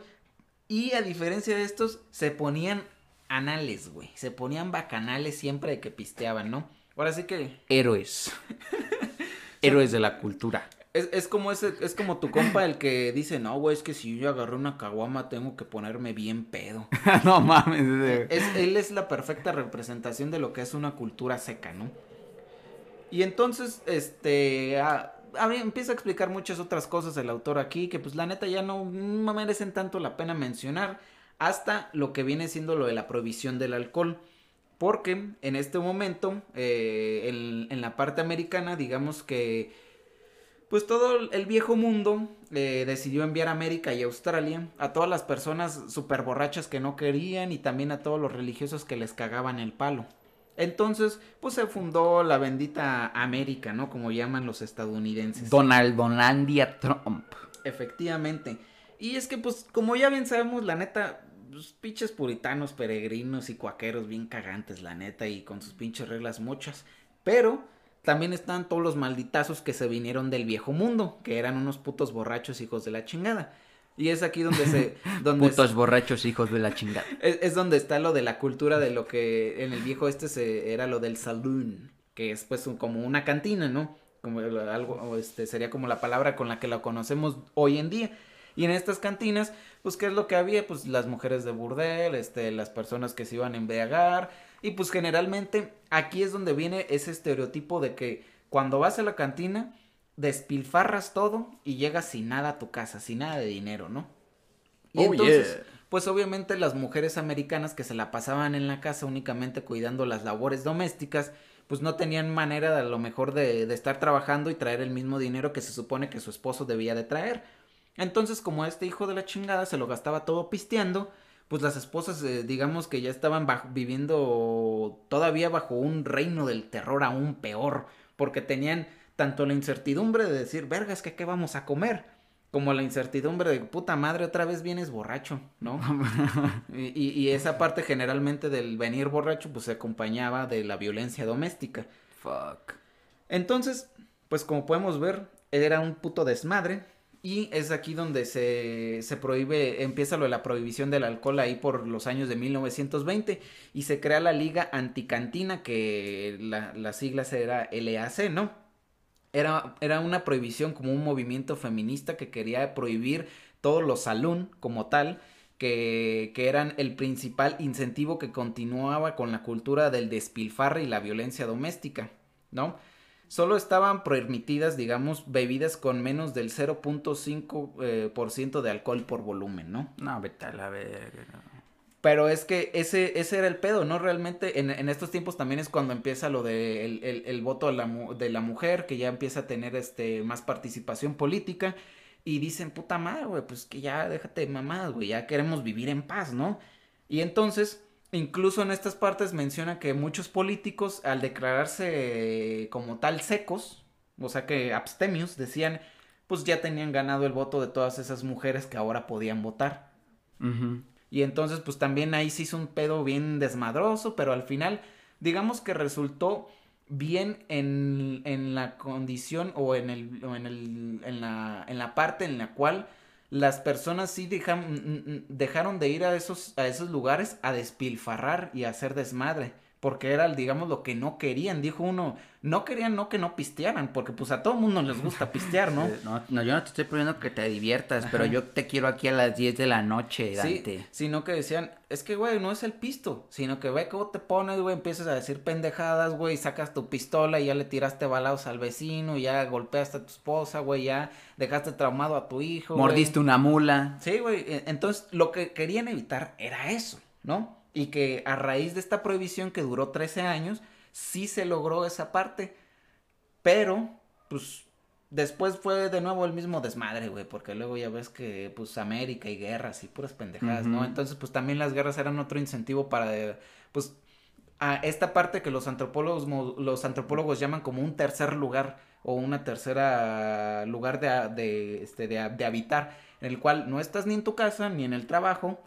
Y a diferencia de estos, se ponían anales, güey. Se ponían bacanales siempre de que pisteaban, ¿no? Ahora sí que Héroes. Héroes de la cultura. Es, es como ese, es como tu compa el que dice, no, güey, es que si yo agarré una caguama tengo que ponerme bien pedo. no mames. Es, él es la perfecta representación de lo que es una cultura seca, ¿no? Y entonces, este, a, a ver, empieza a explicar muchas otras cosas el autor aquí, que pues la neta ya no, no merecen tanto la pena mencionar, hasta lo que viene siendo lo de la prohibición del alcohol. Porque en este momento, eh, en, en la parte americana, digamos que, pues todo el viejo mundo eh, decidió enviar a América y Australia a todas las personas super borrachas que no querían y también a todos los religiosos que les cagaban el palo. Entonces, pues se fundó la bendita América, ¿no? Como llaman los estadounidenses. Donald Donaldia Trump. Efectivamente. Y es que, pues, como ya bien sabemos, la neta, pues, pinches puritanos, peregrinos y cuaqueros bien cagantes, la neta, y con sus pinches reglas muchas. Pero también están todos los malditazos que se vinieron del viejo mundo, que eran unos putos borrachos hijos de la chingada. Y es aquí donde se... donde Putos borrachos hijos de la chingada. es, es donde está lo de la cultura de lo que en el viejo este se, era lo del saloon, que es pues un- como una cantina, ¿no? Como algo, o este, sería como la palabra con la que la conocemos hoy en día. Y en estas cantinas, pues, ¿qué es lo que había? Pues las mujeres de burdel, este, las personas que se iban a embriagar. Y pues generalmente aquí es donde viene ese estereotipo de que cuando vas a la cantina, despilfarras todo y llegas sin nada a tu casa, sin nada de dinero, ¿no? Y Oh, entonces, yeah. pues obviamente las mujeres americanas que se la pasaban en la casa únicamente cuidando las labores domésticas, pues no tenían manera de, a lo mejor de, de estar trabajando y traer el mismo dinero que se supone que su esposo debía de traer. Entonces, como este hijo de la chingada se lo gastaba todo pisteando, pues las esposas, eh, digamos que ya estaban bajo- viviendo todavía bajo un reino del terror aún peor, porque tenían tanto la incertidumbre de decir, vergas, que qué vamos a comer, como la incertidumbre de, puta madre, otra vez vienes borracho, ¿no? y, y- y esa parte generalmente del venir borracho, pues se acompañaba de la violencia doméstica. Fuck. Entonces, pues como podemos ver, era un puto desmadre. Y es aquí donde se, se prohíbe, empieza lo de la prohibición del alcohol ahí por los años de 1920 y se crea la Liga Anticantina, que la, las siglas era LAC, ¿no? Era, era una prohibición como un movimiento feminista que quería prohibir todos los salón como tal, que, que eran el principal incentivo que continuaba con la cultura del despilfarre y la violencia doméstica, ¿no? Solo estaban permitidas, digamos, bebidas con menos del 0.5% eh, por ciento de alcohol por volumen, ¿no? No, vete a la verga. Pero es que ese, ese era el pedo, ¿no? Realmente en, en estos tiempos también es cuando empieza lo de el, el- el voto de la, de la mujer, que ya empieza a tener este más participación política. Y dicen, puta madre, güey, pues que ya déjate de mamadas, güey, ya queremos vivir en paz, ¿no? Y entonces, incluso en estas partes menciona que muchos políticos, al declararse eh, como tal secos, o sea que abstemios, decían, pues ya tenían ganado el voto de todas esas mujeres que ahora podían votar. Y entonces, pues también ahí se hizo un pedo bien desmadroso, pero al final, digamos que resultó bien en, en la condición o en el, o en el, en la, en la parte en la cual las personas sí dejan- mm, mm, dejaron de ir a esos, a esos lugares a despilfarrar y a hacer desmadre. Porque era, digamos, lo que no querían. Dijo uno, no querían no que no pistearan, porque pues a todo mundo les gusta pistear, ¿no? No, no, yo no te estoy pidiendo que te diviertas, pero yo te quiero aquí a las 10 de la noche, Sí, Dante. sino que decían, es que, güey, no es el pisto, sino que, ve cómo te pones, güey, empiezas a decir pendejadas, güey, sacas tu pistola y ya le tiraste balados al vecino, ya golpeaste a tu esposa, güey, ya dejaste traumado a tu hijo, güey. Mordiste una mula. Sí, güey, e- entonces lo que querían evitar era eso, ¿no? Y que a raíz de esta prohibición que duró 13 años, sí se logró esa parte, pero, pues, después fue de nuevo el mismo desmadre, güey, porque luego ya ves que, pues, América y guerras y puras pendejadas, ¿no? Entonces, pues, también las guerras eran otro incentivo para, pues, a esta parte que los antropólogos, los antropólogos llaman como un tercer lugar o una tercera lugar de, de, este, de, de habitar, en el cual no estás ni en tu casa ni en el trabajo,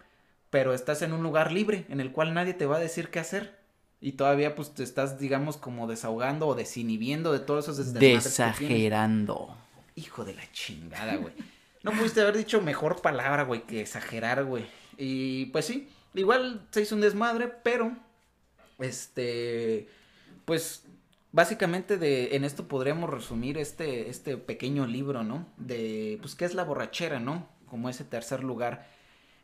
pero estás en un lugar libre, en el cual nadie te va a decir qué hacer. Y todavía pues te estás, digamos, como desahogando o desinhibiendo de todos esos. Desagerando. Hijo de la chingada, güey. No pudiste haber dicho mejor palabra, güey, que exagerar, güey. Y pues sí, igual se hizo un desmadre, pero este pues básicamente de en esto podríamos resumir este este pequeño libro, ¿no? De pues qué es la borrachera, ¿no? Como ese tercer lugar.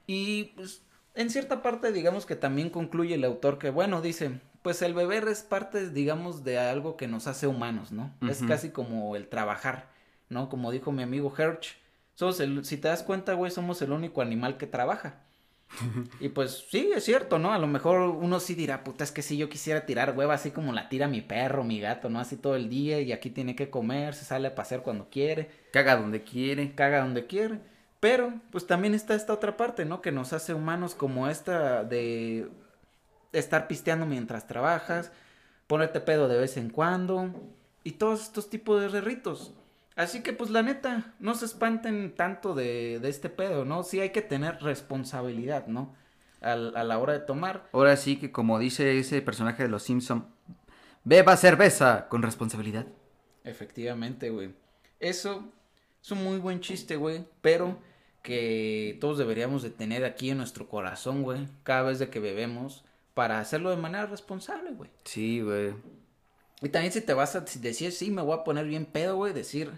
Y pues en cierta parte digamos que también concluye el autor que bueno, dice, pues el beber es parte digamos de algo que nos hace humanos, ¿no? Es casi como el trabajar, ¿no? Como dijo mi amigo Herch, somos el, si te das cuenta, güey, somos el único animal que trabaja. Y pues sí, es cierto, ¿no? A lo mejor uno sí dirá, puta, es que si yo quisiera tirar hueva así como la tira mi perro, mi gato, ¿no? Así todo el día y aquí tiene que comer, se sale a pasear cuando quiere, Caga donde quiere. caga donde quiere. Pero pues también está esta otra parte, ¿no? Que nos hace humanos como esta de estar pisteando mientras trabajas, ponerte pedo de vez en cuando y todos estos tipos de ritos. Así que pues la neta, no se espanten tanto de, de este pedo, ¿no? Sí hay que tener responsabilidad, ¿no? Al- a la hora de tomar. Ahora sí que como dice ese personaje de los Simpson, beba cerveza con responsabilidad. Efectivamente, güey. Eso es un muy buen chiste, güey, pero que todos deberíamos de tener aquí en nuestro corazón, güey, cada vez de que bebemos, para hacerlo de manera responsable, güey. Sí, güey. Y también si te vas a decir, sí, me voy a poner bien pedo, güey, decir,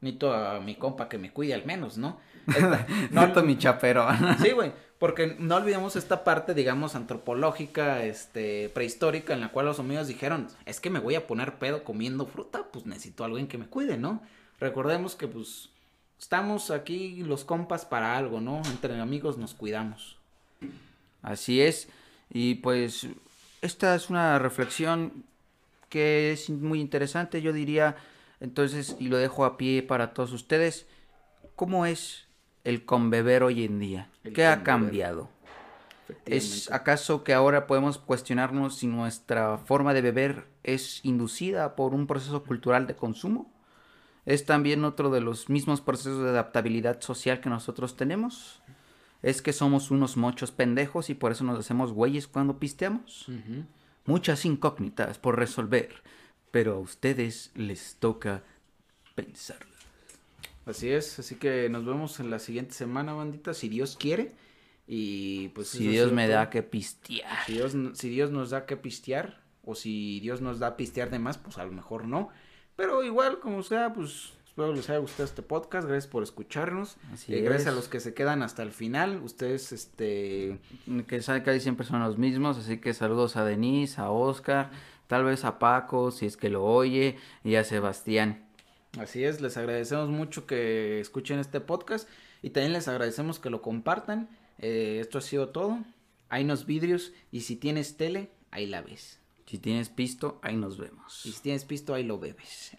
necesito a mi compa que me cuide al menos, ¿no? Esta- No, mi chapero. Sí, güey, Porque no olvidemos esta parte, digamos, antropológica, este, prehistórica, en la cual los amigos dijeron, es que me voy a poner pedo comiendo fruta, pues necesito a alguien que me cuide, ¿no? Recordemos que, pues, estamos aquí los compas para algo, ¿no? Entre amigos nos cuidamos. Así es. Y pues esta es una reflexión que es muy interesante, yo diría, entonces, y lo dejo a pie para todos ustedes, ¿cómo es el conbeber hoy en día? El ¿Qué ha cambiado? ¿Es acaso que ahora podemos cuestionarnos si nuestra forma de beber es inducida por un proceso cultural de consumo? ¿Es también otro de los mismos procesos de adaptabilidad social que nosotros tenemos? ¿Es que somos unos mochos pendejos y por eso nos hacemos güeyes cuando pisteamos? Muchas incógnitas por resolver, pero a ustedes les toca pensar. Así es, así que nos vemos en la siguiente semana, bandita, si Dios quiere. Y pues Si Dios me da que pistear. Si Dios, si Dios nos da que pistear, o si Dios nos da pistear de más, pues a lo mejor no. Pero igual, como sea, pues espero les haya gustado este podcast. Gracias por escucharnos. Así Eh, gracias a es. los que se quedan hasta el final. Ustedes, este, Que sabe que ahí siempre son los mismos, así que saludos a Denise, a Oscar, tal vez a Paco, si es que lo oye, y a Sebastián. así es, les agradecemos mucho que escuchen este podcast y también les agradecemos que lo compartan. Eh, esto ha sido todo. Hay unos vidrios y si tienes tele, ahí la ves. Si tienes pisto, ahí nos vemos. Y si tienes pisto, ahí lo bebes.